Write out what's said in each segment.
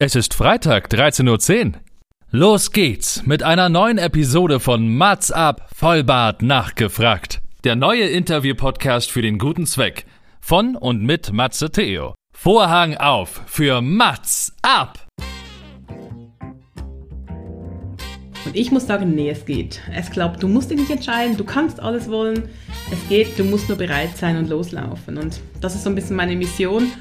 Es ist Freitag, 13.10 Uhr. Los geht's mit einer neuen Episode von Mats ab, Vollbart nachgefragt. Der neue Interview-Podcast für den guten Zweck. Von und mit Matze Theo. Vorhang auf für Mats ab! Und ich muss sagen, nee, es geht. Es glaubt, du musst dich nicht entscheiden, du kannst alles wollen. Es geht, du musst nur bereit sein und loslaufen. Und das ist so ein bisschen meine Mission.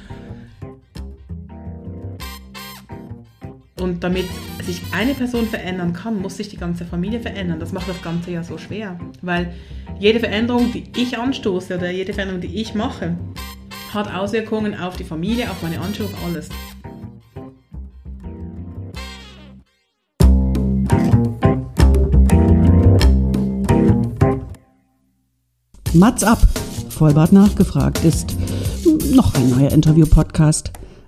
Und damit sich eine Person verändern kann, muss sich die ganze Familie verändern. Das macht das Ganze ja so schwer. Weil jede Veränderung, die ich anstoße oder jede Veränderung, die ich mache, hat Auswirkungen auf die Familie, auf meine Anschauung, auf alles. Mats ab, Vollbart nachgefragt ist noch ein neuer Interview-Podcast.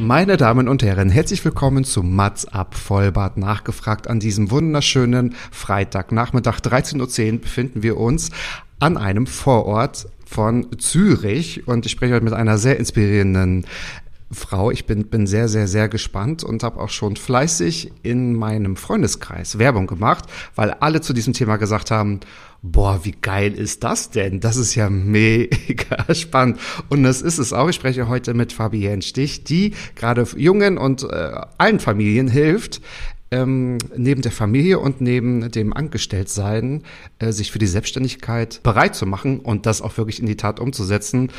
Meine Damen und Herren, herzlich willkommen zu Mats ab Vollbart nachgefragt. An diesem wunderschönen Freitagnachmittag 13.10 Uhr befinden wir uns an einem Vorort von Zürich und ich spreche heute mit einer sehr inspirierenden Frau. Ich bin, bin sehr, sehr, sehr gespannt und habe auch schon fleißig in meinem Freundeskreis Werbung gemacht, weil alle zu diesem Thema gesagt haben, boah, wie geil ist das denn? Das ist ja mega spannend. Und das ist es auch. Ich spreche heute mit Fabienne Stich, die gerade jungen und äh, allen Familien hilft, ähm, neben der Familie und neben dem Angestelltsein äh, sich für die Selbstständigkeit bereit zu machen und das auch wirklich in die Tat umzusetzen.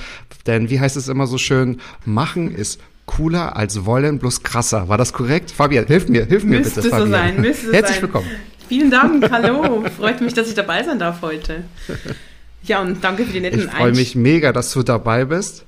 Denn wie heißt es immer so schön, machen ist cooler als wollen, bloß krasser. War das korrekt? Fabian, hilf mir, hilf mir Müsste bitte, so Fabian. sein, müsste so Herzlich sein. willkommen. Vielen Dank, hallo. Freut mich, dass ich dabei sein darf heute. Ja, und danke für die netten Ich freue mich mega, dass du dabei bist.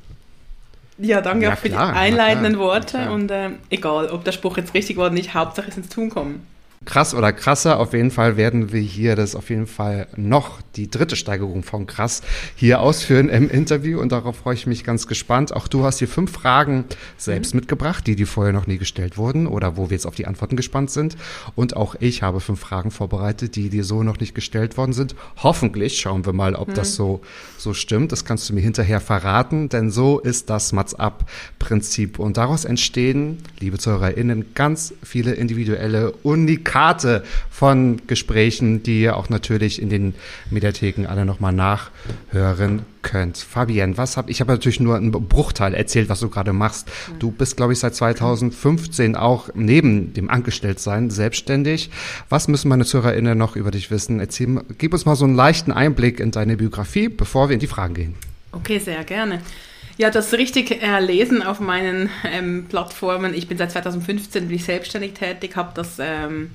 Ja, danke Ja, auch für klar, die einleitenden Worte. Und äh, egal, ob der Spruch jetzt richtig war oder nicht, Hauptsache es ins Tun kommen. Krass oder krasser, auf jeden Fall werden wir hier das auf jeden Fall noch die dritte Steigerung von krass hier ausführen im Interview und darauf freue ich mich ganz gespannt. Auch du hast hier fünf Fragen selbst mitgebracht, die dir vorher noch nie gestellt wurden oder wo wir jetzt auf die Antworten gespannt sind. Und auch ich habe fünf Fragen vorbereitet, die dir so noch nicht gestellt worden sind. Hoffentlich schauen wir mal, ob das so, so stimmt. Das kannst du mir hinterher verraten, denn so ist das Mats ab Prinzip. Und daraus entstehen, liebe ZuhörerInnen, ganz viele individuelle Unikate von Gesprächen, die ihr auch natürlich in den Mediatheken alle nochmal nachhören könnt. Fabienne, was hab ich habe natürlich nur einen Bruchteil erzählt, was du gerade machst. Du bist, glaube ich, seit 2015 auch neben dem Angestelltsein selbstständig. Was müssen meine ZuhörerInnen noch über dich wissen? Erzähl, gib uns mal so einen leichten Einblick in deine Biografie, bevor wir in die Fragen gehen. Okay, sehr gerne. Ja, das richtig äh, lesen auf meinen ähm, Plattformen. Ich bin seit 2015 bin ich selbstständig tätig, habe das ähm,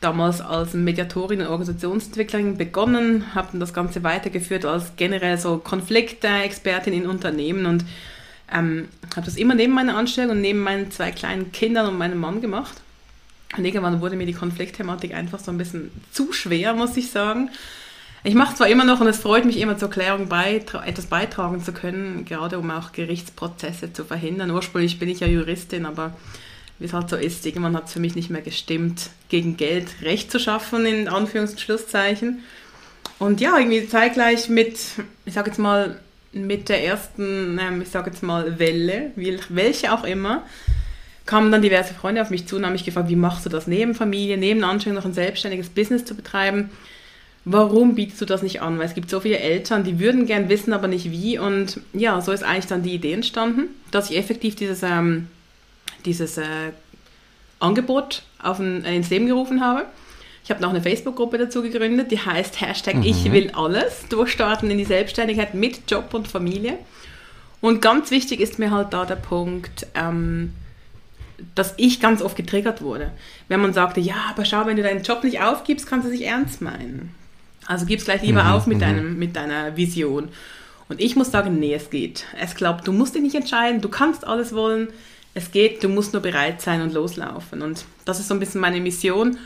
damals als Mediatorin und Organisationsentwicklerin begonnen, habe das Ganze weitergeführt als generell so Konflikte-Expertin in Unternehmen und ähm, habe das immer neben meiner Anstellung und neben meinen zwei kleinen Kindern und meinem Mann gemacht. Und irgendwann wurde mir die Konfliktthematik einfach so ein bisschen zu schwer, muss ich sagen. Ich mache zwar immer noch und es freut mich immer zur Klärung beitra etwas beitragen zu können, gerade um auch Gerichtsprozesse zu verhindern. Ursprünglich bin ich ja Juristin, aber wie es halt so ist, irgendwann hat es für mich nicht mehr gestimmt, gegen Geld Recht zu schaffen, in Anführungs- und Schlusszeichen. Und ja, irgendwie zeitgleich mit, ich sage jetzt mal, mit der ersten, ähm, ich sage jetzt mal, Welle, welche auch immer, kamen dann diverse Freunde auf mich zu und haben mich gefragt, wie machst du das neben Familie, neben Anstellung noch ein selbstständiges Business zu betreiben? Warum bietest du das nicht an? Weil es gibt so viele Eltern, die würden gern wissen, aber nicht wie. Und ja, so ist eigentlich dann die Idee entstanden, dass ich effektiv dieses, ähm, dieses äh, Angebot auf ein, äh, ins Leben gerufen habe. Ich habe noch eine Facebook-Gruppe dazu gegründet, die heißt Hashtag Ich will alles, durchstarten in die Selbstständigkeit mit Job und Familie. Und ganz wichtig ist mir halt da der Punkt, ähm, dass ich ganz oft getriggert wurde. Wenn man sagte, ja, aber schau, wenn du deinen Job nicht aufgibst, kannst du es nicht ernst meinen. Also gib's gleich lieber auf mit, deinem, mit deiner Vision. Und ich muss sagen, nee, es geht. Es glaubt, du musst dich nicht entscheiden, du kannst alles wollen. Es geht, du musst nur bereit sein und loslaufen. Und das ist so ein bisschen meine Mission.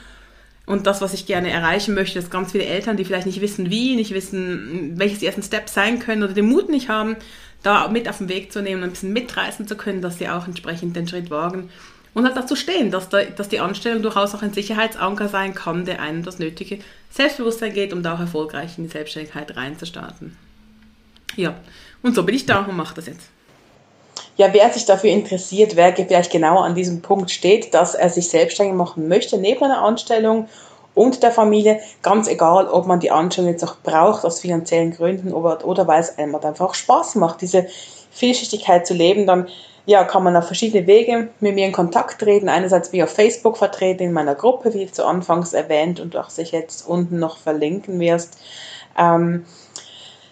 und das, was ich gerne erreichen möchte, dass ganz viele Eltern, die vielleicht nicht wissen, wie, nicht wissen, welches die ersten Steps sein können oder den Mut nicht haben, da mit auf den Weg zu nehmen und ein bisschen mitreißen zu können, dass sie auch entsprechend den Schritt wagen und halt dazu stehen, dass, da, dass die Anstellung durchaus auch ein Sicherheitsanker sein kann, der einem das nötige Selbstbewusstsein geht, um da auch erfolgreich in die Selbstständigkeit reinzustarten. Ja, und so bin ich da und mache das jetzt ja, wer sich dafür interessiert, wer vielleicht genau an diesem Punkt steht, dass er sich selbstständig machen möchte, neben einer Anstellung und der Familie, ganz egal, ob man die Anstellung jetzt auch braucht aus finanziellen Gründen oder, oder weil es einem einfach Spaß macht, diese Vielschichtigkeit zu leben, dann ja, kann man auf verschiedene Wege mit mir in Kontakt treten. Einerseits wie auf Facebook vertreten in meiner Gruppe, wie zu Anfangs erwähnt und auch sich jetzt unten noch verlinken wirst. Ähm,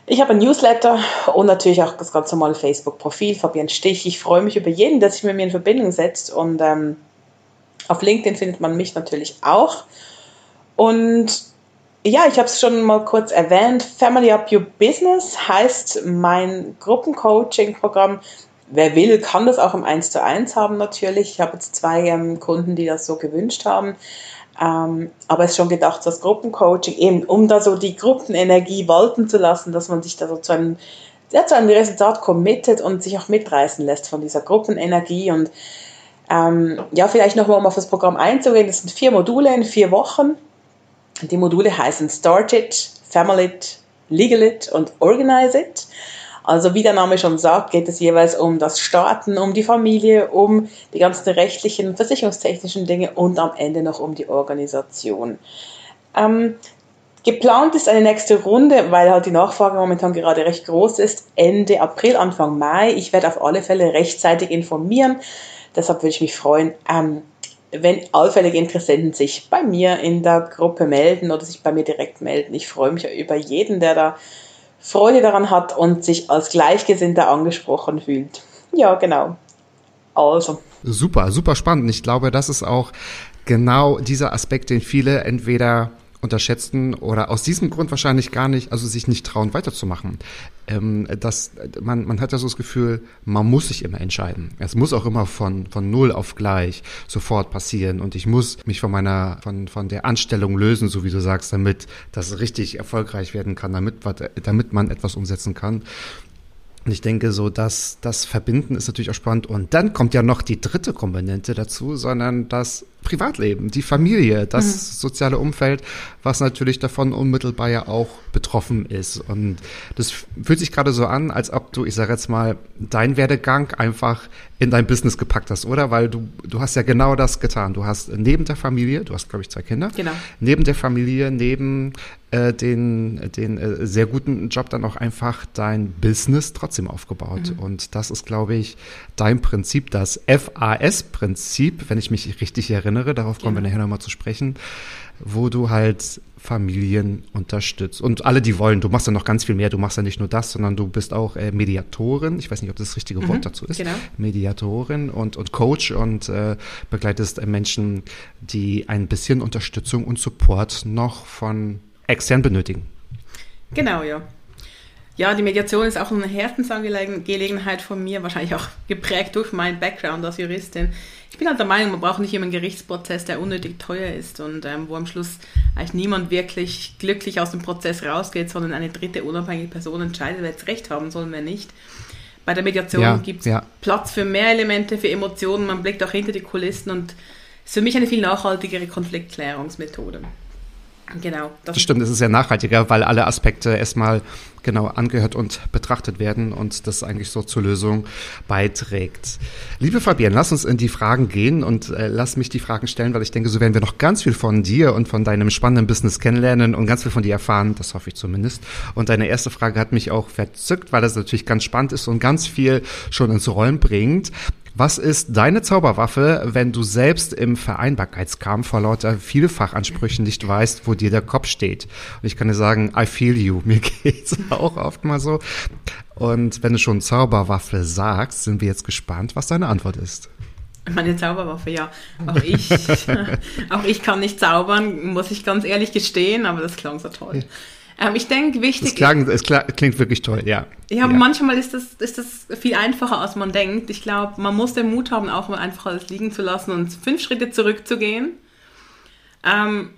ich habe ein Newsletter und natürlich auch das ganz normale Facebook-Profil, Fabian Stich. Ich freue mich über jeden, der sich mit mir in Verbindung setzt. Und ähm, auf LinkedIn findet man mich natürlich auch. Und ja, ich habe es schon mal kurz erwähnt. Family Up Your Business heißt mein Gruppencoaching-Programm. Wer will, kann das auch im 1 zu 1 haben natürlich. Ich habe jetzt zwei ähm, Kunden, die das so gewünscht haben. Ähm, aber es ist schon gedacht, das Gruppencoaching, eben um da so die Gruppenenergie walten zu lassen, dass man sich da so zu einem, ja, zu einem Resultat committet und sich auch mitreißen lässt von dieser Gruppenenergie. Und ähm, ja, vielleicht nochmal, um auf das Programm einzugehen, das sind vier Module in vier Wochen. Die Module heißen Start It, Family It, Legal It und Organize It. Also wie der Name schon sagt, geht es jeweils um das Starten, um die Familie, um die ganzen rechtlichen, versicherungstechnischen Dinge und am Ende noch um die Organisation. Ähm, geplant ist eine nächste Runde, weil halt die Nachfrage momentan gerade recht groß ist, Ende April, Anfang Mai. Ich werde auf alle Fälle rechtzeitig informieren. Deshalb würde ich mich freuen, ähm, wenn allfällige Interessenten sich bei mir in der Gruppe melden oder sich bei mir direkt melden. Ich freue mich über jeden, der da Freude daran hat und sich als Gleichgesinnter angesprochen fühlt. Ja, genau. Also. Super, super spannend. Ich glaube, das ist auch genau dieser Aspekt, den viele entweder unterschätzen oder aus diesem Grund wahrscheinlich gar nicht, also sich nicht trauen, weiterzumachen. Ähm, das, man, man hat ja so das Gefühl, man muss sich immer entscheiden. Es muss auch immer von, von null auf gleich sofort passieren und ich muss mich von meiner, von, von der Anstellung lösen, so wie du sagst, damit das richtig erfolgreich werden kann, damit, damit man etwas umsetzen kann. Und ich denke, so dass das Verbinden ist natürlich auch spannend. Und dann kommt ja noch die dritte Komponente dazu, sondern das Privatleben, die Familie, das mhm. soziale Umfeld, was natürlich davon unmittelbar ja auch betroffen ist. Und das fühlt sich gerade so an, als ob du, ich sage jetzt mal, dein Werdegang einfach in dein Business gepackt hast, oder? Weil du, du hast ja genau das getan. Du hast neben der Familie, du hast, glaube ich, zwei Kinder, genau. neben der Familie, neben äh, den, den äh, sehr guten Job dann auch einfach dein Business trotzdem aufgebaut. Mhm. Und das ist, glaube ich, dein Prinzip, das FAS-Prinzip, wenn ich mich richtig erinnere erinnere, darauf kommen wir nachher nochmal zu sprechen, wo du halt Familien unterstützt. Und alle, die wollen, du machst ja noch ganz viel mehr, du machst ja nicht nur das, sondern du bist auch äh, Mediatorin, ich weiß nicht, ob das das richtige mhm, Wort dazu ist, genau. Mediatorin und, und Coach und äh, begleitest äh, Menschen, die ein bisschen Unterstützung und Support noch von extern benötigen. Genau, ja. Ja, die Mediation ist auch eine Herzensangelegenheit von mir, wahrscheinlich auch geprägt durch meinen Background als Juristin. Ich bin halt der Meinung, man braucht nicht immer einen Gerichtsprozess, der unnötig teuer ist und ähm, wo am Schluss eigentlich niemand wirklich glücklich aus dem Prozess rausgeht, sondern eine dritte unabhängige Person entscheidet, wer jetzt Recht haben soll, wer nicht. Bei der Mediation ja, gibt es ja. Platz für mehr Elemente, für Emotionen, man blickt auch hinter die Kulissen und ist für mich eine viel nachhaltigere Konfliktklärungsmethode. Genau. Das, das stimmt, es ist ja nachhaltiger, weil alle Aspekte erstmal genau angehört und betrachtet werden und das eigentlich so zur Lösung beiträgt. Liebe Fabienne, lass uns in die Fragen gehen und äh, lass mich die Fragen stellen, weil ich denke, so werden wir noch ganz viel von dir und von deinem spannenden Business kennenlernen und ganz viel von dir erfahren, das hoffe ich zumindest. Und deine erste Frage hat mich auch verzückt, weil das natürlich ganz spannend ist und ganz viel schon ins Rollen bringt. Was ist deine Zauberwaffe, wenn du selbst im Vereinbarkeitskampf vor lauter Vielfachansprüchen nicht weißt, wo dir der Kopf steht? Und ich kann dir sagen, I feel you. Mir geht's auch oft mal so. Und wenn du schon Zauberwaffe sagst, sind wir jetzt gespannt, was deine Antwort ist. Meine Zauberwaffe, ja. Auch ich, auch ich kann nicht zaubern, muss ich ganz ehrlich gestehen, aber das klang so toll. Ähm, ich denke, wichtig. Es, klang, es klingt wirklich toll, ja. Ja, ja. manchmal ist das, ist das viel einfacher, als man denkt. Ich glaube, man muss den Mut haben, auch mal einfach alles liegen zu lassen und fünf Schritte zurückzugehen. Ähm,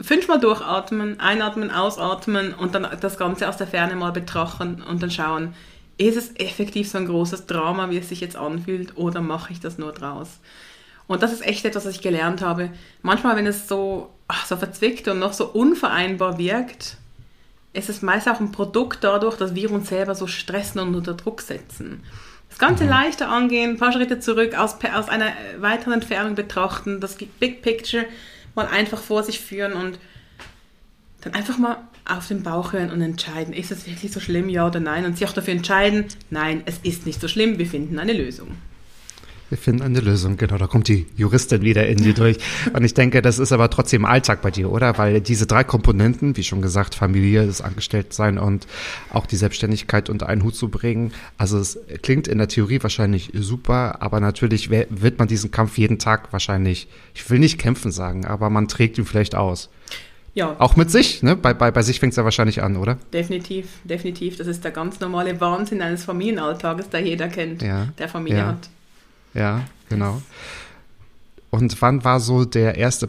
fünfmal durchatmen, einatmen, ausatmen und dann das Ganze aus der Ferne mal betrachten und dann schauen, ist es effektiv so ein großes Drama, wie es sich jetzt anfühlt, oder mache ich das nur draus? Und das ist echt etwas, was ich gelernt habe. Manchmal, wenn es so, ach, so verzwickt und noch so unvereinbar wirkt, ist es meist auch ein Produkt dadurch, dass wir uns selber so stressen und unter Druck setzen. Das Ganze mhm. leichter angehen, ein paar Schritte zurück, aus, aus einer weiteren Entfernung betrachten, das Big Picture mal einfach vor sich führen und dann einfach mal auf den Bauch hören und entscheiden, ist es wirklich so schlimm, ja oder nein? Und sich auch dafür entscheiden, nein, es ist nicht so schlimm, wir finden eine Lösung. Wir finden eine Lösung, genau, da kommt die Juristin wieder in dir durch. Und ich denke, das ist aber trotzdem Alltag bei dir, oder? Weil diese drei Komponenten, wie schon gesagt, Familie, das Angestelltsein und auch die Selbstständigkeit unter einen Hut zu bringen, also es klingt in der Theorie wahrscheinlich super, aber natürlich wird man diesen Kampf jeden Tag wahrscheinlich, ich will nicht kämpfen sagen, aber man trägt ihn vielleicht aus. Ja. Auch mit sich, ne? Bei, bei, bei sich fängt es ja wahrscheinlich an, oder? Definitiv, definitiv. Das ist der ganz normale Wahnsinn eines Familienalltages, der jeder kennt, ja. der Familie ja. hat. Ja, genau. Und wann war so der erste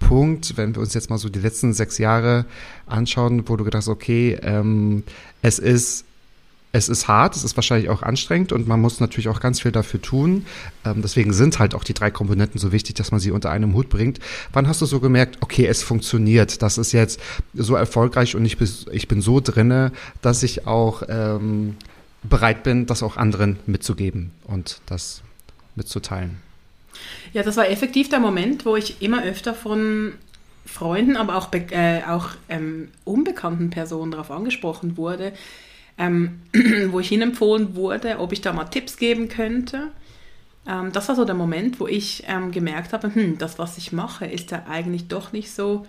Punkt, wenn wir uns jetzt mal so die letzten sechs Jahre anschauen, wo du gedacht hast, okay, ähm, es ist es ist hart, es ist wahrscheinlich auch anstrengend und man muss natürlich auch ganz viel dafür tun. Ähm, deswegen sind halt auch die drei Komponenten so wichtig, dass man sie unter einem Hut bringt. Wann hast du so gemerkt, okay, es funktioniert, das ist jetzt so erfolgreich und ich bin, ich bin so drinne, dass ich auch ähm, bereit bin, das auch anderen mitzugeben und das mitzuteilen. Ja, das war effektiv der Moment, wo ich immer öfter von Freunden, aber auch, äh, auch ähm, unbekannten Personen darauf angesprochen wurde, ähm, wo ich hinempfohlen wurde, ob ich da mal Tipps geben könnte. Ähm, das war so der Moment, wo ich ähm, gemerkt habe, hm, das, was ich mache, ist ja eigentlich doch nicht so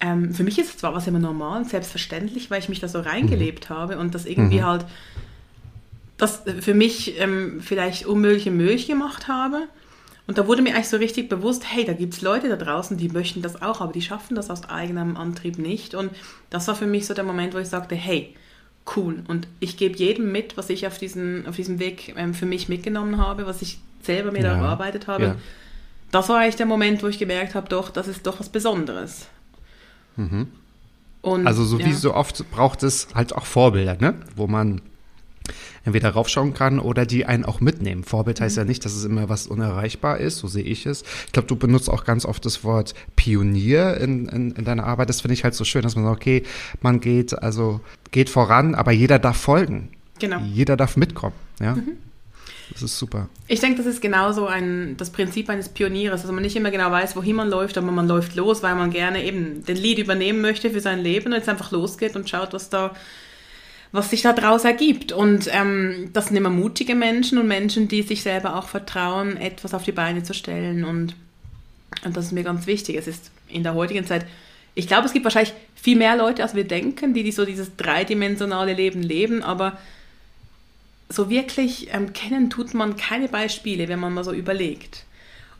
ähm, für mich ist es zwar was immer normal und selbstverständlich, weil ich mich da so reingelebt mhm. habe und das irgendwie mhm. halt das für mich ähm, vielleicht unmögliche möglich gemacht habe. Und da wurde mir eigentlich so richtig bewusst, hey, da gibt es Leute da draußen, die möchten das auch, aber die schaffen das aus eigenem Antrieb nicht. Und das war für mich so der Moment, wo ich sagte, hey, cool. Und ich gebe jedem mit, was ich auf, diesen, auf diesem Weg ähm, für mich mitgenommen habe, was ich selber mir ja. erarbeitet habe. Ja. Das war eigentlich der Moment, wo ich gemerkt habe, doch, das ist doch was Besonderes. Mhm. Und, also so ja. wie so oft braucht es halt auch Vorbilder, ne? wo man entweder raufschauen kann oder die einen auch mitnehmen. Vorbild heißt mhm. ja nicht, dass es immer was unerreichbar ist, so sehe ich es. Ich glaube, du benutzt auch ganz oft das Wort Pionier in, in, in deiner Arbeit. Das finde ich halt so schön, dass man sagt, okay, man geht, also geht voran, aber jeder darf folgen. Genau. Jeder darf mitkommen. Ja. Mhm. Das ist super. Ich denke, das ist genauso ein, das Prinzip eines Pionierers, dass man nicht immer genau weiß, wohin man läuft, aber man läuft los, weil man gerne eben den Lead übernehmen möchte für sein Leben und jetzt einfach losgeht und schaut, was da was sich daraus ergibt. Und ähm, das sind immer mutige Menschen und Menschen, die sich selber auch vertrauen, etwas auf die Beine zu stellen. Und, und das ist mir ganz wichtig. Es ist in der heutigen Zeit, ich glaube, es gibt wahrscheinlich viel mehr Leute, als wir denken, die, die so dieses dreidimensionale Leben leben, aber so wirklich ähm, kennen tut man keine Beispiele, wenn man mal so überlegt.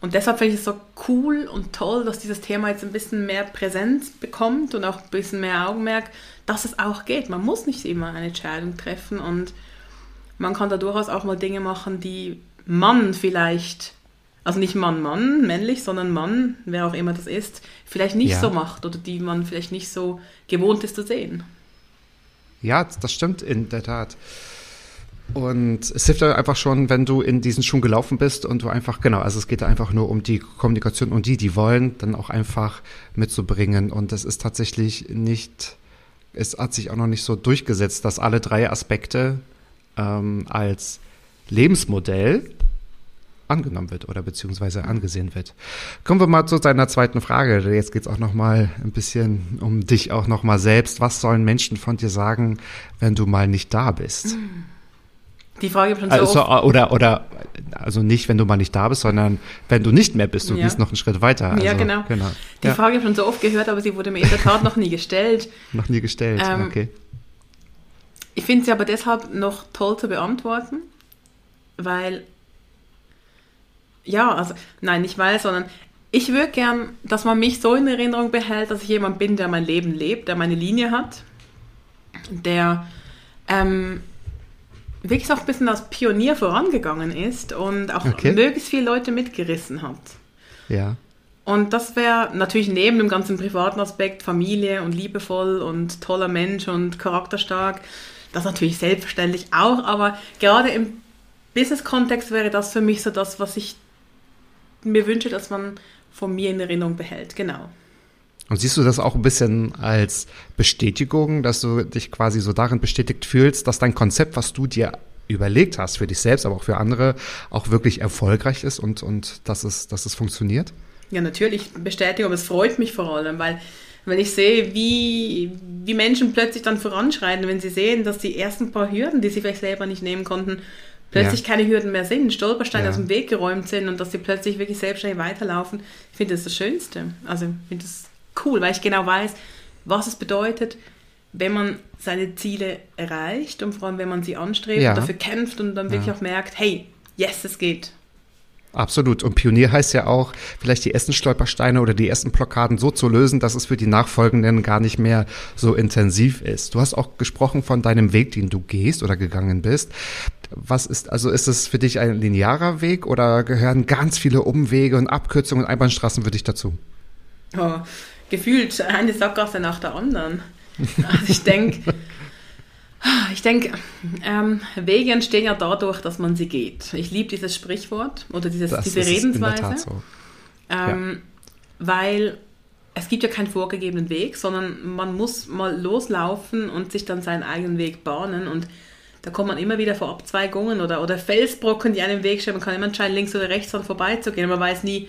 Und deshalb finde ich es so cool und toll, dass dieses Thema jetzt ein bisschen mehr Präsenz bekommt und auch ein bisschen mehr Augenmerk, dass es auch geht. Man muss nicht immer eine Entscheidung treffen und man kann da durchaus auch mal Dinge machen, die Mann vielleicht, also nicht Mann, Mann, männlich, sondern Mann, wer auch immer das ist, vielleicht nicht ja. so macht oder die man vielleicht nicht so gewohnt ist zu sehen. Ja, das stimmt in der Tat. Und es hilft einfach schon, wenn du in diesen Schuhen gelaufen bist und du einfach, genau, also es geht einfach nur um die Kommunikation und die, die wollen, dann auch einfach mitzubringen. Und das ist tatsächlich nicht, es hat sich auch noch nicht so durchgesetzt, dass alle drei Aspekte ähm, als Lebensmodell angenommen wird oder beziehungsweise angesehen wird. Kommen wir mal zu deiner zweiten Frage. Jetzt geht es auch noch mal ein bisschen um dich auch noch mal selbst. Was sollen Menschen von dir sagen, wenn du mal nicht da bist? Mhm. Die Frage habe ich schon so also, oft. Oder, oder, also nicht, wenn du mal nicht da bist, sondern wenn du nicht mehr bist, du ja. gehst noch einen Schritt weiter. Also, ja, genau. genau. Die ja. Frage habe ich schon so oft gehört, aber sie wurde mir in der Tat noch nie gestellt. noch nie gestellt, ähm, okay. Ich finde sie aber deshalb noch toll zu beantworten, weil, ja, also, nein, nicht weil, sondern ich würde gern, dass man mich so in Erinnerung behält, dass ich jemand bin, der mein Leben lebt, der meine Linie hat, der ähm, wirklich auch ein bisschen als Pionier vorangegangen ist und auch okay. möglichst viele Leute mitgerissen hat. Ja. Und das wäre natürlich neben dem ganzen privaten Aspekt Familie und liebevoll und toller Mensch und charakterstark, das natürlich selbstverständlich auch, aber gerade im Business-Kontext wäre das für mich so das, was ich mir wünsche, dass man von mir in Erinnerung behält. Genau. Und siehst du das auch ein bisschen als Bestätigung, dass du dich quasi so darin bestätigt fühlst, dass dein Konzept, was du dir überlegt hast, für dich selbst, aber auch für andere, auch wirklich erfolgreich ist und, und dass, es, dass es funktioniert? Ja, natürlich Bestätigung, aber es freut mich vor allem, weil wenn ich sehe, wie, wie Menschen plötzlich dann voranschreiten, wenn sie sehen, dass die ersten paar Hürden, die sie vielleicht selber nicht nehmen konnten, plötzlich ja. keine Hürden mehr sind, Stolpersteine ja. aus dem Weg geräumt sind und dass sie plötzlich wirklich selbstständig weiterlaufen. Ich finde das das Schönste. Also ich finde das cool, weil ich genau weiß, was es bedeutet, wenn man seine Ziele erreicht und vor allem, wenn man sie anstrebt ja. und dafür kämpft und dann wirklich auch merkt, hey, yes, es geht. Absolut. Und Pionier heißt ja auch, vielleicht die ersten Stolpersteine oder die ersten Blockaden so zu lösen, dass es für die Nachfolgenden gar nicht mehr so intensiv ist. Du hast auch gesprochen von deinem Weg, den du gehst oder gegangen bist. Was ist, also ist es für dich ein linearer Weg oder gehören ganz viele Umwege und Abkürzungen und Einbahnstraßen für dich dazu? Oh, gefühlt eine Sackgasse nach der anderen. Also ich denke, ich denke, ähm, Wege entstehen ja dadurch, dass man sie geht. Ich liebe dieses Sprichwort oder dieses, das diese Redensweise. So. Ähm, ja. Weil es gibt ja keinen vorgegebenen Weg, sondern man muss mal loslaufen und sich dann seinen eigenen Weg bahnen. Und da kommt man immer wieder vor Abzweigungen oder, oder Felsbrocken, die einem Weg stehen. Man kann immer entscheiden, links oder rechts dran vorbeizugehen. Man weiß nie,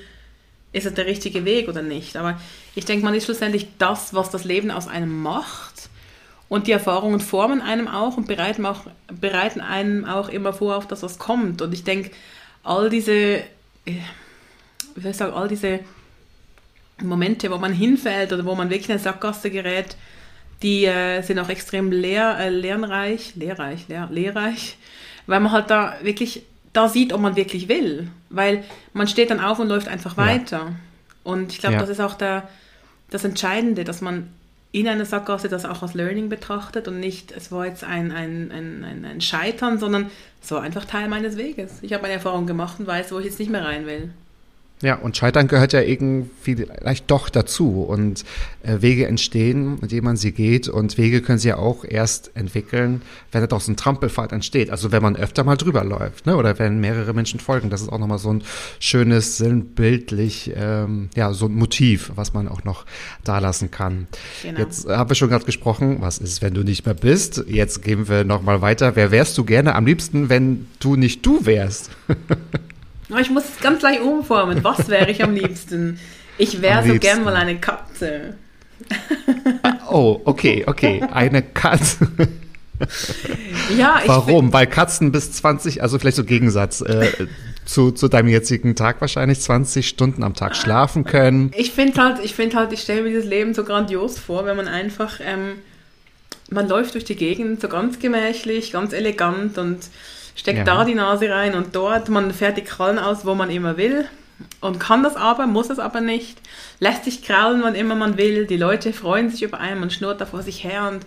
ist es der richtige Weg oder nicht. Aber ich denke, man ist schlussendlich das, was das Leben aus einem macht. Und die Erfahrungen formen einem auch und bereiten, auch, bereiten einem auch immer vor auf das, was kommt. Und ich denke, all diese, äh, wie soll ich sagen, all diese Momente, wo man hinfällt oder wo man wirklich in eine Sackgasse gerät, die äh, sind auch extrem lehr, äh, lernreich, lehrreich, lehr, lehrreich, weil man halt da wirklich da sieht, ob man wirklich will. Weil man steht dann auf und läuft einfach weiter. Ja. Und ich glaube, ja. das ist auch der, das Entscheidende, dass man in einer Sackgasse das auch als Learning betrachtet und nicht, es war jetzt ein, ein, ein, ein, Scheitern, sondern es war einfach Teil meines Weges. Ich habe eine Erfahrung gemacht und weiß, wo ich jetzt nicht mehr rein will. Ja, und Scheitern gehört ja irgendwie vielleicht doch dazu. Und äh, Wege entstehen, indem man sie geht. Und Wege können sie ja auch erst entwickeln, wenn da doch so ein Trampelfahrt entsteht. Also wenn man öfter mal drüber läuft, ne? oder wenn mehrere Menschen folgen. Das ist auch nochmal so ein schönes, sinnbildlich, ähm, ja, so ein Motiv, was man auch noch da lassen kann. Genau. Jetzt haben wir schon gerade gesprochen, was ist, wenn du nicht mehr bist? Jetzt gehen wir nochmal weiter. Wer wärst du gerne am liebsten, wenn du nicht du wärst? Aber ich muss es ganz gleich umformen. Was wäre ich am liebsten? Ich wäre so gern mal eine Katze. Ah, oh, okay, okay. Eine Katze. ja, ich Warum? Weil Katzen bis 20, also vielleicht so Gegensatz äh, zu, zu deinem jetzigen Tag wahrscheinlich 20 Stunden am Tag schlafen können. Ich finde halt, ich finde halt, ich stelle mir dieses Leben so grandios vor, wenn man einfach, ähm, man läuft durch die Gegend so ganz gemächlich, ganz elegant und steckt ja. da die Nase rein und dort, man fährt die Krallen aus, wo man immer will und kann das aber, muss es aber nicht, lässt sich krallen, wann immer man will, die Leute freuen sich über einen, man schnurrt da vor sich her und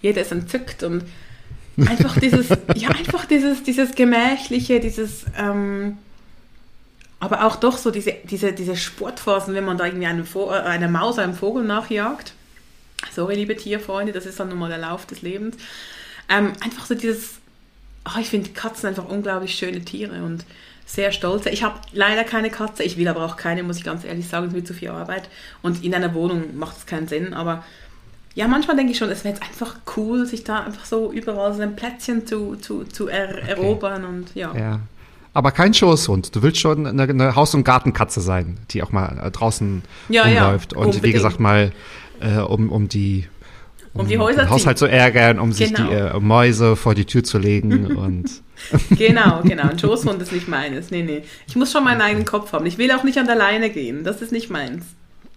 jeder ist entzückt und einfach dieses, ja, einfach dieses, dieses Gemächliche, dieses, ähm, aber auch doch so diese, diese, diese Sportphasen, wenn man da irgendwie eine, eine Maus einem Vogel nachjagt. Sorry, liebe Tierfreunde, das ist dann nun mal der Lauf des Lebens. Ähm, einfach so dieses oh, ich finde Katzen einfach unglaublich schöne Tiere und sehr stolz. Ich habe leider keine Katze, ich will aber auch keine, muss ich ganz ehrlich sagen, es wird zu viel Arbeit. Und in einer Wohnung macht es keinen Sinn, aber ja, manchmal denke ich schon, es wäre jetzt einfach cool, sich da einfach so überall so ein Plätzchen zu, zu, zu er okay. erobern und ja. ja. Aber kein Schoßhund. Du willst schon eine, eine Haus- und Gartenkatze sein, die auch mal äh, draußen ja, rumläuft ja, und wie gesagt mal äh, um, um die um, die Häuser den Haushalt zu ärgern, um genau. sich die genau. äh, Mäuse vor die Tür zu legen und genau, genau. Ein Schoßhund ist nicht meines. Nee, nee. Ich muss schon meinen eigenen Kopf haben. Ich will auch nicht an der Leine gehen. Das ist nicht meins.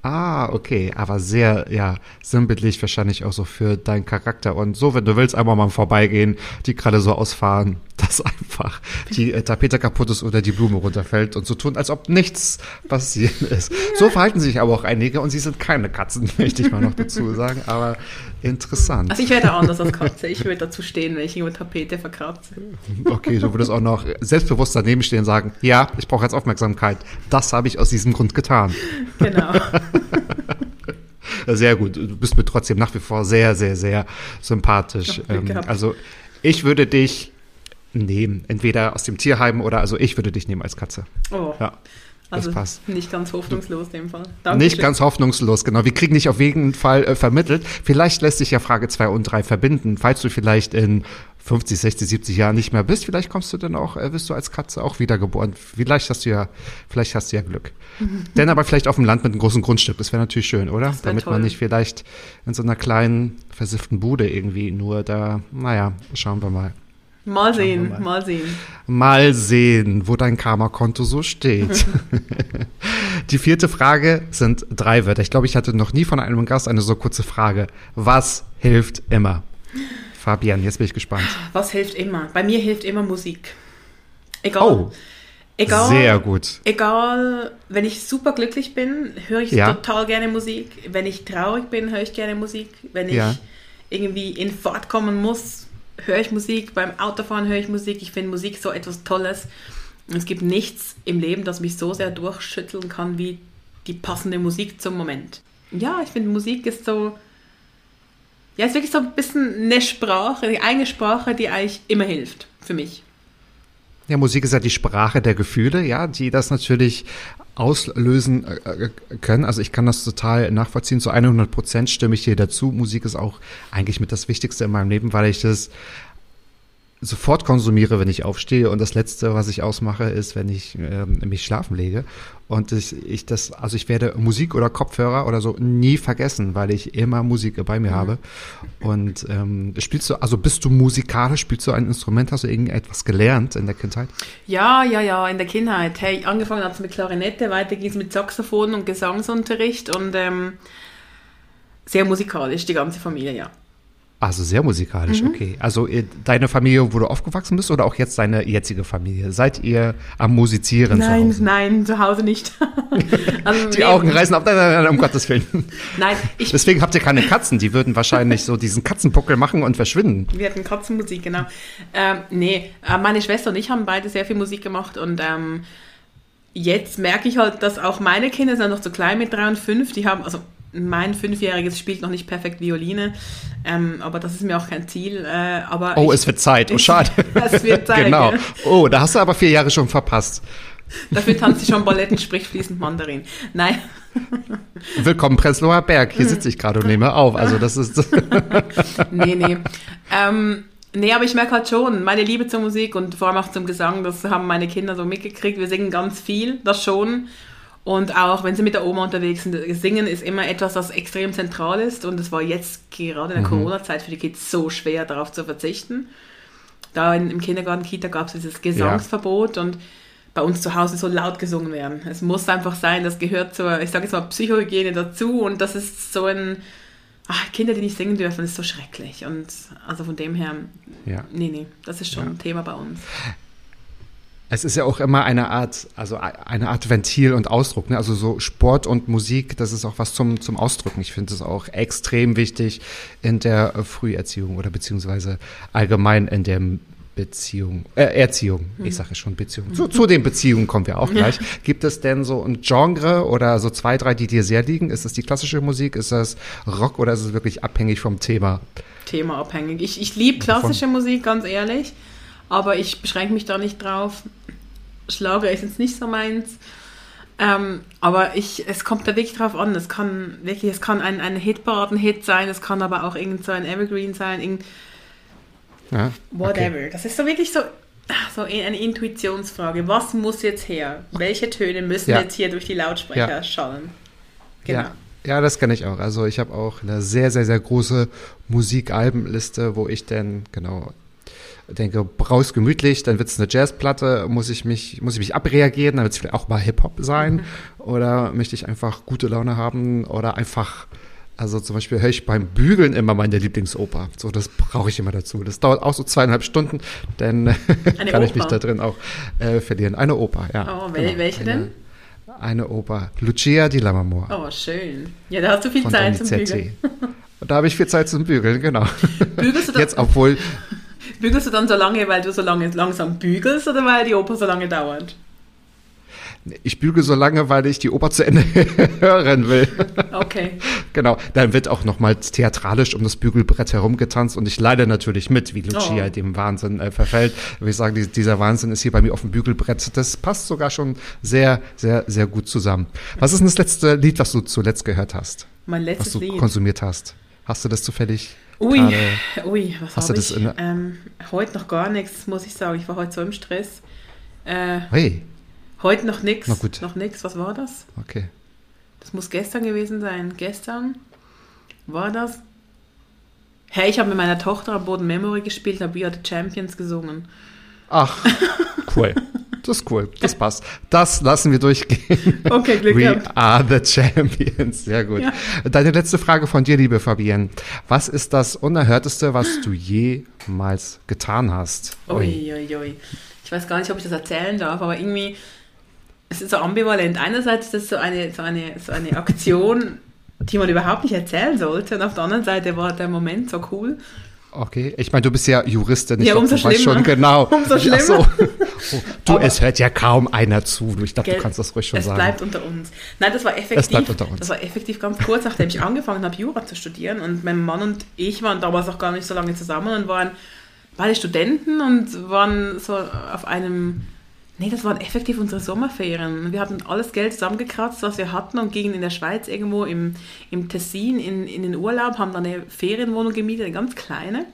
Ah, okay. Aber sehr, ja, sinnbildlich wahrscheinlich auch so für deinen Charakter. Und so, wenn du willst, einmal mal vorbeigehen, die gerade so ausfahren. dass einfach die äh, Tapete kaputt ist oder die Blume runterfällt und so tun, als ob nichts passiert ist. So verhalten sich aber auch einige und sie sind keine Katzen, möchte ich mal noch dazu sagen, aber interessant. Also ich werde anders als Katze. Ich würde dazu stehen, wenn ich irgendwo Tapete verkratze. Okay, du würdest auch noch selbstbewusst daneben stehen und sagen, ja, ich brauche jetzt Aufmerksamkeit. Das habe ich aus diesem Grund getan. Genau. Sehr gut. Du bist mir trotzdem nach wie vor sehr, sehr, sehr sympathisch. Ähm, also ich würde dich nehmen, entweder aus dem Tierheim oder also ich würde dich nehmen als Katze. Oh, Ja, das also passt. nicht ganz hoffnungslos in dem Fall. Dankeschön. Nicht ganz hoffnungslos, genau. Wir kriegen dich auf jeden Fall äh, vermittelt. Vielleicht lässt sich ja Frage 2 und 3 verbinden. Falls du vielleicht in 50, 60, 70 Jahren nicht mehr bist, vielleicht kommst du dann auch, äh, wirst du als Katze auch wiedergeboren. Vielleicht hast du ja, vielleicht hast du ja Glück. Denn aber vielleicht auf dem Land mit einem großen Grundstück. Das wäre natürlich schön, oder? Das Damit man toll. nicht vielleicht in so einer kleinen, versifften Bude irgendwie nur da, naja, schauen wir mal. Mal sehen, mal. mal sehen. Mal sehen, wo dein Karma-Konto so steht. Die vierte Frage sind drei Wörter. Ich glaube, ich hatte noch nie von einem Gast eine so kurze Frage. Was hilft immer? Fabian, jetzt bin ich gespannt. Was hilft immer? Bei mir hilft immer Musik. Egal. Oh, egal, sehr gut. Egal, wenn ich super glücklich bin, höre ich Ja. total gerne Musik. Wenn ich traurig bin, höre ich gerne Musik. Wenn ich Ja. irgendwie in Fahrt kommen muss, höre ich Musik. Beim Autofahren höre ich Musik. Ich finde Musik so etwas Tolles. Es gibt nichts im Leben, das mich so sehr durchschütteln kann wie die passende Musik zum Moment. Ja, ich finde Musik ist so, ja, ist wirklich so ein bisschen eine Sprache, eigene Sprache, die eigentlich immer hilft für mich. Ja, Musik ist ja die Sprache der Gefühle, ja, die das natürlich auslösen äh, äh, können. Also ich kann das total nachvollziehen. Zu 100 Prozent stimme ich dir dazu. Musik ist auch eigentlich mit das Wichtigste in meinem Leben, weil ich das sofort konsumiere, wenn ich aufstehe. Und das Letzte, was ich ausmache, ist, wenn ich ähm, mich schlafen lege. Und ich, ich das, also ich werde Musik oder Kopfhörer oder so nie vergessen, weil ich immer Musik bei mir habe. Und ähm, spielst du, also bist du musikalisch, spielst du ein Instrument, hast du irgendetwas gelernt in der Kindheit? Ja, ja, ja, in der Kindheit. Hey, angefangen hat es mit Klarinette, weiter ging es mit Saxophon und Gesangsunterricht und ähm, sehr musikalisch, die ganze Familie, ja. Also sehr musikalisch, okay. Also äh, deine Familie, wo du aufgewachsen bist oder auch jetzt deine jetzige Familie? Seid ihr am Musizieren zu Nein, Hause? nein, zu Hause nicht. also, Die Augen reißen ab, nein, nein, nein, um Gottes Willen. Nein, ich, Deswegen habt ihr keine Katzen, die würden wahrscheinlich so diesen Katzenpuckel machen und verschwinden. wir hatten Katzenmusik, genau. Ähm, nee, äh, meine Schwester und ich haben beide sehr viel Musik gemacht und ähm, jetzt merke ich halt, dass auch meine Kinder sind noch zu klein mit drei und fünf. Die haben, also mein Fünfjähriges spielt noch nicht perfekt Violine, ähm, aber das ist mir auch kein Ziel. Äh, aber Oh, ich, es wird Zeit. Oh, schade. es wird Zeit, genau. Oh, da hast du aber vier Jahre schon verpasst. Dafür tanzt sie schon Ballett und spricht fließend Mandarin. Nein, Willkommen Prenzlauer Berg. Hier sitze ich gerade und nehme auf. Also das ist nee, nee. ähm, nee, aber ich merke halt schon, meine Liebe zur Musik und vor allem auch zum Gesang, das haben meine Kinder so mitgekriegt. Wir singen ganz viel, das schon. Und auch wenn sie mit der Oma unterwegs sind, singen ist immer etwas, das extrem zentral ist. Und es war jetzt gerade in der Corona-Zeit für die Kids so schwer, darauf zu verzichten. Da in, im Kindergarten, Kita gab es dieses Gesangsverbot und bei uns zu Hause soll laut gesungen werden. Es muss einfach sein, das gehört zur, ich sage jetzt mal, Psychohygiene dazu und das ist so ein, ach, Kinder, die nicht singen dürfen, ist so schrecklich. Und also von dem her, ja. nee, nee, das ist schon ein Thema bei uns. Es ist ja auch immer eine Art, also eine Art Ventil und Ausdruck. Ne? Also so Sport und Musik, das ist auch was zum, zum Ausdrücken. Ich finde es auch extrem wichtig in der Früherziehung oder beziehungsweise allgemein in der Beziehung, äh, Erziehung. Ich sage schon Beziehung. Zu, zu den Beziehungen kommen wir auch gleich. Gibt es denn so ein Genre oder so zwei, drei, die dir sehr liegen? Ist das die klassische Musik? Ist das Rock oder ist es wirklich abhängig vom Thema? Thema abhängig. Ich, ich liebe klassische Musik, ganz ehrlich, aber ich beschränke mich da nicht drauf. Schlager ist jetzt nicht so meins. Ähm, aber ich, es kommt da wirklich drauf an. Es kann wirklich, es kann ein, ein Hitparaden-Hit sein, es kann aber auch irgend so ein Evergreen sein, irgend, Ja? whatever. Das ist so wirklich so, so eine Intuitionsfrage. Was muss jetzt her? Welche Töne müssen Ja. jetzt hier durch die Lautsprecher Ja. schallen? Genau. Ja. Ja, das kenne ich auch. Also ich habe auch eine sehr, sehr, sehr große Musikalbenliste, wo ich dann, genau, denke, brauchst gemütlich, dann wird es eine Jazzplatte, muss ich mich, muss ich mich abreagieren, dann wird es vielleicht auch mal Hip-Hop sein. Oder möchte ich einfach gute Laune haben oder einfach Also zum Beispiel höre ich beim Bügeln immer meine Lieblingsoper. So, das brauche ich immer dazu. Das dauert auch so zweieinhalb Stunden, dann kann ich mich Oper? da drin auch äh, verlieren. Eine Oper, ja. Oh, wel welche eine, denn? Eine Oper. Lucia di Lammermoor. Oh, schön. Ja, da hast du viel Zeit zum Donizetti. Bügeln. Und da habe ich viel Zeit zum Bügeln, genau. Bügelst du, dann, Jetzt, obwohl, bügelst du dann so lange, weil du so lange langsam bügelst oder weil die Oper so lange dauert? ich bügel so lange, weil ich die Oper zu Ende hören will. Okay. Genau, dann wird auch nochmal theatralisch um das Bügelbrett herumgetanzt und ich leide natürlich mit, wie Lucia Oh. dem Wahnsinn äh, verfällt. Würde ich sagen, die, dieser Wahnsinn ist hier bei mir auf dem Bügelbrett. Das passt sogar schon sehr, sehr, sehr gut zusammen. Was ist denn das letzte Lied, was du zuletzt gehört hast? Mein Was letztes du Lied. konsumiert hast? Hast du das zufällig? Ui, ui, was Hast du das ich? Ähm, heute noch gar nichts, muss ich sagen. Ich war heute so im Stress. Äh, Hey, heute noch nichts. Na gut. Noch nichts. Was war das? okay. Das muss gestern gewesen sein. Gestern war das. Hey, ich habe mit meiner Tochter am Boden Memory gespielt, habe We Are the Champions gesungen. Ach, cool. Das ist cool. Das passt. Das lassen wir durchgehen. Okay, Glück We gehabt. are the champions. Sehr gut. Ja. Deine letzte Frage von dir, liebe Fabienne. Was ist das Unerhörteste, was du jemals getan hast? Ui, ui, ui. Ich weiß gar nicht, ob ich das erzählen darf, aber irgendwie, es ist so ambivalent. Einerseits ist das so eine, so eine, so eine Aktion, die man überhaupt nicht erzählen sollte, und auf der anderen Seite war der Moment so cool. Okay. Ich meine, du bist ja Juristin. Ich Ja, umso du weißt schlimmer. schon genau. Umso schlimmer. so. Oh, du, Aber- es hört ja kaum einer zu. Ich glaube, du kannst das ruhig schon es sagen. bleibt unter uns. Nein, das war effektiv. Es bleibt unter uns. Das war effektiv ganz kurz, nachdem ich angefangen habe, Jura zu studieren. Und mein Mann und ich waren damals auch gar nicht so lange zusammen und waren beide Studenten und waren so auf einem. Nee, das waren effektiv unsere Sommerferien. Wir hatten alles Geld zusammengekratzt, was wir hatten und gingen in der Schweiz irgendwo im, im Tessin in, in den Urlaub, haben dann eine Ferienwohnung gemietet, eine ganz kleine.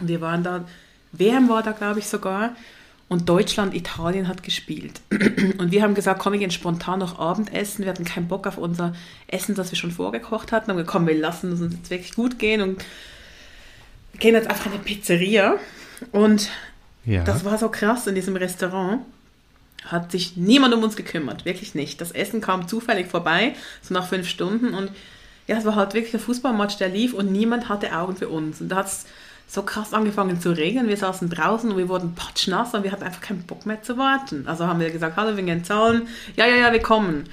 Und wir waren da, WM war da, glaube ich, sogar. Und Deutschland, Italien hat gespielt. Und wir haben gesagt, komm, wir gehen spontan noch Abendessen. Wir hatten keinen Bock auf unser Essen, das wir schon vorgekocht hatten. Haben komm, wir lassen es uns jetzt wirklich gut gehen und gehen jetzt einfach in eine Pizzeria. Und ja. das war so krass in diesem Restaurant. Hat sich niemand um uns gekümmert, wirklich nicht. Das Essen kam zufällig vorbei, so nach fünf Stunden. Und ja, es war halt wirklich der Fußballmatch, der lief und niemand hatte Augen für uns. Und da hat es so krass angefangen zu regnen. Wir saßen draußen und wir wurden patschnass und wir hatten einfach keinen Bock mehr zu warten. Also haben wir gesagt, hallo, wir gehen zahlen. Ja, ja, ja, wir kommen.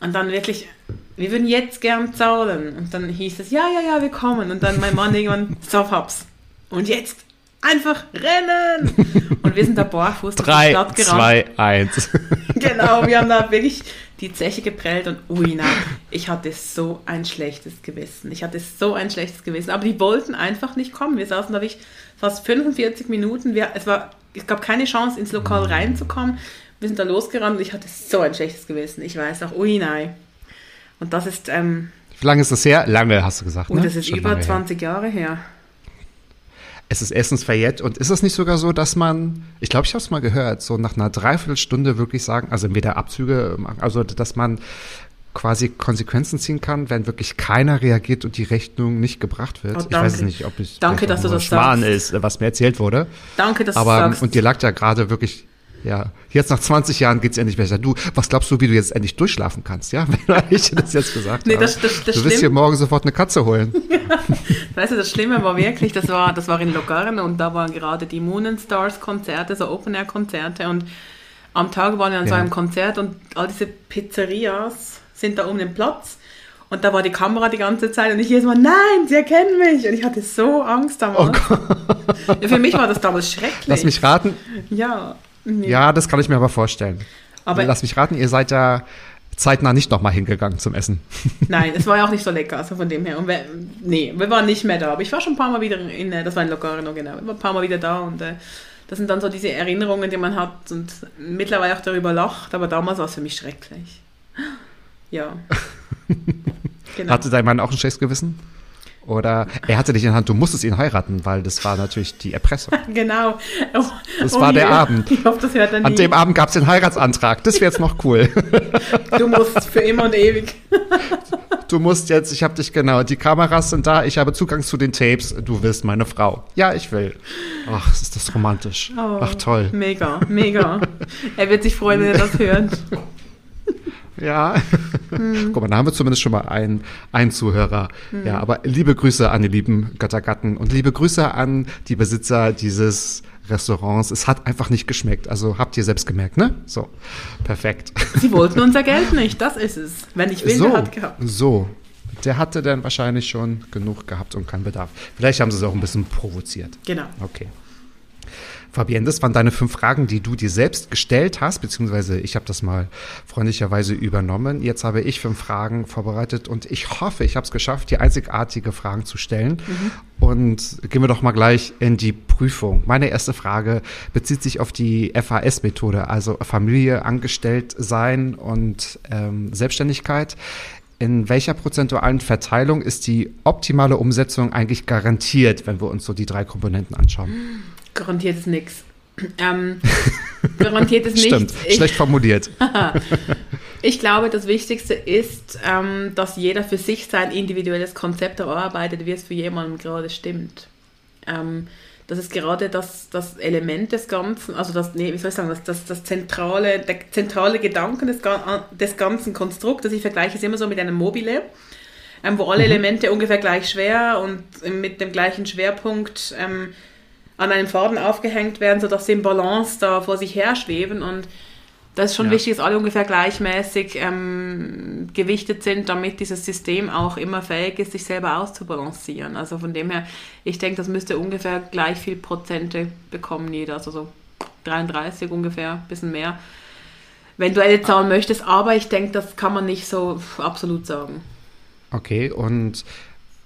Und dann wirklich, wir würden jetzt gern zahlen. Und dann hieß es, ja, ja, ja, wir kommen. Und dann mein Mann irgendwann, so, Paps. Und jetzt einfach rennen. Und wir sind da barfuß durch die Stadt gerannt. zwei, eins. Genau, wir haben da wirklich die Zeche geprellt und ui, nein, ich hatte so ein schlechtes Gewissen. Ich hatte so ein schlechtes Gewissen. Aber die wollten einfach nicht kommen. Wir saßen da wirklich fast 45 Minuten. Wir, es, war, es gab keine Chance, ins Lokal reinzukommen. Wir sind da losgerannt und ich hatte so ein schlechtes Gewissen. Ich weiß auch, ui, nein. Und das ist, ähm, Wie lange ist das her? Lange, hast du gesagt. oh, ne? das ist Schon über lange her. 20 Jahre her. Es ist essensverjährt und ist es nicht sogar so, dass man, ich glaube, ich habe es mal gehört, so nach einer Dreiviertelstunde wirklich sagen, also entweder Abzüge, machen, also dass man quasi Konsequenzen ziehen kann, wenn wirklich keiner reagiert und die Rechnung nicht gebracht wird. Oh, ich weiß nicht, ob es Danke, dass du das Schmarrn sagst. ist, was mir erzählt wurde. Danke, dass Aber du sagst. und dir lag ja gerade wirklich, ja, jetzt nach 20 Jahren geht's endlich besser. Du, was glaubst du, wie du jetzt endlich durchschlafen kannst, ja? Wenn ich das jetzt gesagt Nee, habe. das- das- das du wirst dir morgen sofort eine Katze holen. Weißt du, das Schlimme war wirklich, das war, das war in Locarno und da waren gerade die Moon and Stars Konzerte, so Open-Air-Konzerte und am Tag waren wir an so Ja. einem Konzert und all diese Pizzerias sind da um den Platz und da war die Kamera die ganze Zeit und ich jedes Mal, nein, sie erkennen mich und ich hatte so Angst damals. Ja, für mich war das damals schrecklich. Oh Lass mich raten. Ja. Nee. Ja, das kann ich mir aber vorstellen. Aber Lass mich raten, ihr seid ja zeitnah nicht nochmal hingegangen zum Essen. Nein, es war ja auch nicht so lecker, also von dem her. Und wir, nee, wir waren nicht mehr da. Aber ich war schon ein paar Mal wieder in, äh, das war in Locarno, genau. Ich war ein paar Mal wieder da und äh, das sind dann so diese Erinnerungen, die man hat und mittlerweile auch darüber lacht, aber damals war es für mich schrecklich. Ja. Genau. Hatte dein Mann auch ein schlechtes Gewissen? Oder er hatte dich in der Hand, du musstest ihn heiraten, weil das war natürlich die Erpressung. genau. Oh, Das war der Abend. Ich hoffe, das hört er nie. An dem Abend gab es den Heiratsantrag. Das wäre jetzt noch cool. du musst für immer und ewig. Du musst jetzt, ich habe dich genau, die Kameras sind da, ich habe Zugang zu den Tapes, du wirst meine Frau. Ja, ich will. Ach, ist das romantisch. Oh, Ach, toll. Mega, mega. er wird sich freuen, wenn er das hört. Ja. Hm. Guck mal, da haben wir zumindest schon mal einen, einen Zuhörer. Hm. Ja, aber liebe Grüße an die lieben Göttergatten und liebe Grüße an die Besitzer dieses Restaurants. Es hat einfach nicht geschmeckt. Also habt ihr selbst gemerkt, ne? So, perfekt. Sie wollten unser Geld nicht, das ist es. Wenn ich will, so, der hat gehabt. So, der hatte dann wahrscheinlich schon genug gehabt und keinen Bedarf. Vielleicht haben sie es auch ein bisschen provoziert. Genau. Okay. Fabienne, das waren deine fünf Fragen, die du dir selbst gestellt hast, beziehungsweise ich habe das mal freundlicherweise übernommen. Jetzt habe ich fünf Fragen vorbereitet und ich hoffe, ich habe es geschafft, dir einzigartige Fragen zu stellen. Mhm. Und gehen wir doch mal gleich in die Prüfung. Meine erste Frage bezieht sich auf die FAS-Methode, also Familie, angestellt sein und ähm, Selbstständigkeit. In welcher prozentualen Verteilung ist die optimale Umsetzung eigentlich garantiert, wenn wir uns so die drei Komponenten anschauen? Garantiert ist nichts. Ähm, garantiert ist nichts. Stimmt, ich, schlecht formuliert. ich glaube, das Wichtigste ist, ähm, dass jeder für sich sein individuelles Konzept erarbeitet, wie es für jemanden gerade stimmt. Ähm, das ist gerade das, das Element des Ganzen, also das, nee, wie soll ich sagen, das, das, das zentrale, der zentrale Gedanke des, des ganzen Konstrukts. Ich vergleiche es immer so mit einem Mobile, ähm, wo alle mhm. Elemente ungefähr gleich schwer und mit dem gleichen Schwerpunkt ähm, an einem Faden aufgehängt werden, sodass sie im Balance da vor sich her schweben und das ist schon ja. wichtig, dass alle ungefähr gleichmäßig ähm, gewichtet sind, damit dieses System auch immer fähig ist, sich selber auszubalancieren. Also von dem her, ich denke, das müsste ungefähr gleich viel Prozente bekommen jeder, also so 33 ungefähr, ein bisschen mehr. Wenn du eine Zahl möchtest, aber ich denke, das kann man nicht so absolut sagen. Okay, und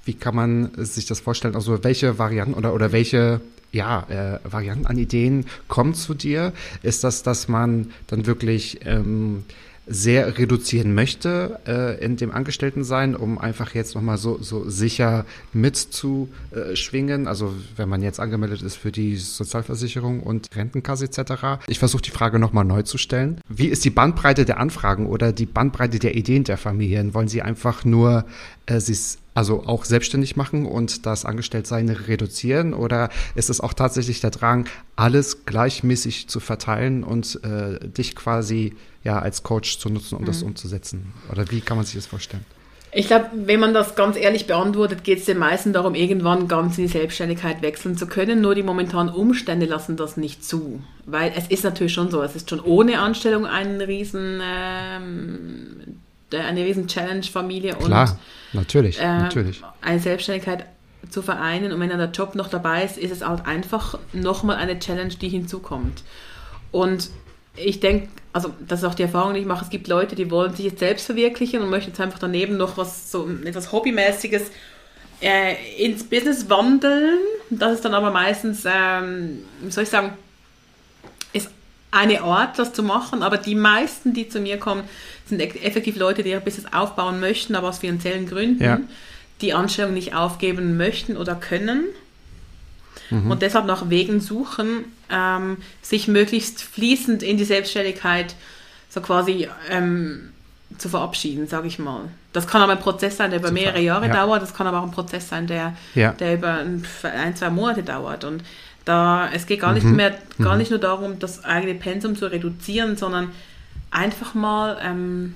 wie kann man sich das vorstellen? Also welche Varianten oder, oder welche ja, äh, Varianten an Ideen kommen zu dir? Ist das, dass man dann wirklich ähm, sehr reduzieren möchte äh, in dem Angestelltensein, um einfach jetzt nochmal so, so sicher mitzuschwingen. Also wenn man jetzt angemeldet ist für die Sozialversicherung und Rentenkasse etc. Ich versuche die Frage nochmal neu zu stellen. Wie ist die Bandbreite der Anfragen oder die Bandbreite der Ideen der Familien? Wollen sie einfach nur äh, sie also auch selbstständig machen und das Angestelltsein reduzieren? Oder ist es auch tatsächlich der Drang, alles gleichmäßig zu verteilen und äh, dich quasi ja als Coach zu nutzen, um mhm. das umzusetzen? Oder wie kann man sich das vorstellen? Ich glaube, wenn man das ganz ehrlich beantwortet, geht es den meisten darum, irgendwann ganz in die Selbstständigkeit wechseln zu können. Nur die momentanen Umstände lassen das nicht zu. Weil es ist natürlich schon so, es ist schon ohne Anstellung ein riesen, ähm, eine riesen Challenge-Familie. Klar, natürlich, äh, natürlich. Eine Selbstständigkeit zu vereinen und wenn dann der Job noch dabei ist, ist es halt einfach nochmal eine Challenge, die hinzukommt. Und ich denke, also das ist auch die Erfahrung, die ich mache, es gibt Leute, die wollen sich jetzt selbst verwirklichen und möchten jetzt einfach daneben noch was so etwas Hobbymäßiges äh, ins Business wandeln. Das ist dann aber meistens, ähm, wie soll ich sagen, ist eine Art, das zu machen, aber die meisten, die zu mir kommen, sind effektiv Leute, die ihr Business aufbauen möchten, aber aus finanziellen Gründen ja. die Anstellung nicht aufgeben möchten oder können mhm. und deshalb nach Wegen suchen, ähm, sich möglichst fließend in die Selbstständigkeit so quasi ähm, zu verabschieden, sage ich mal. Das kann aber ein Prozess sein, der über Super. mehrere Jahre ja. dauert, das kann aber auch ein Prozess sein, der, ja. der über ein, zwei Monate dauert. Und da, es geht gar nicht mhm. mehr, gar mhm. nicht nur darum, das eigene Pensum zu reduzieren, sondern einfach mal, ähm,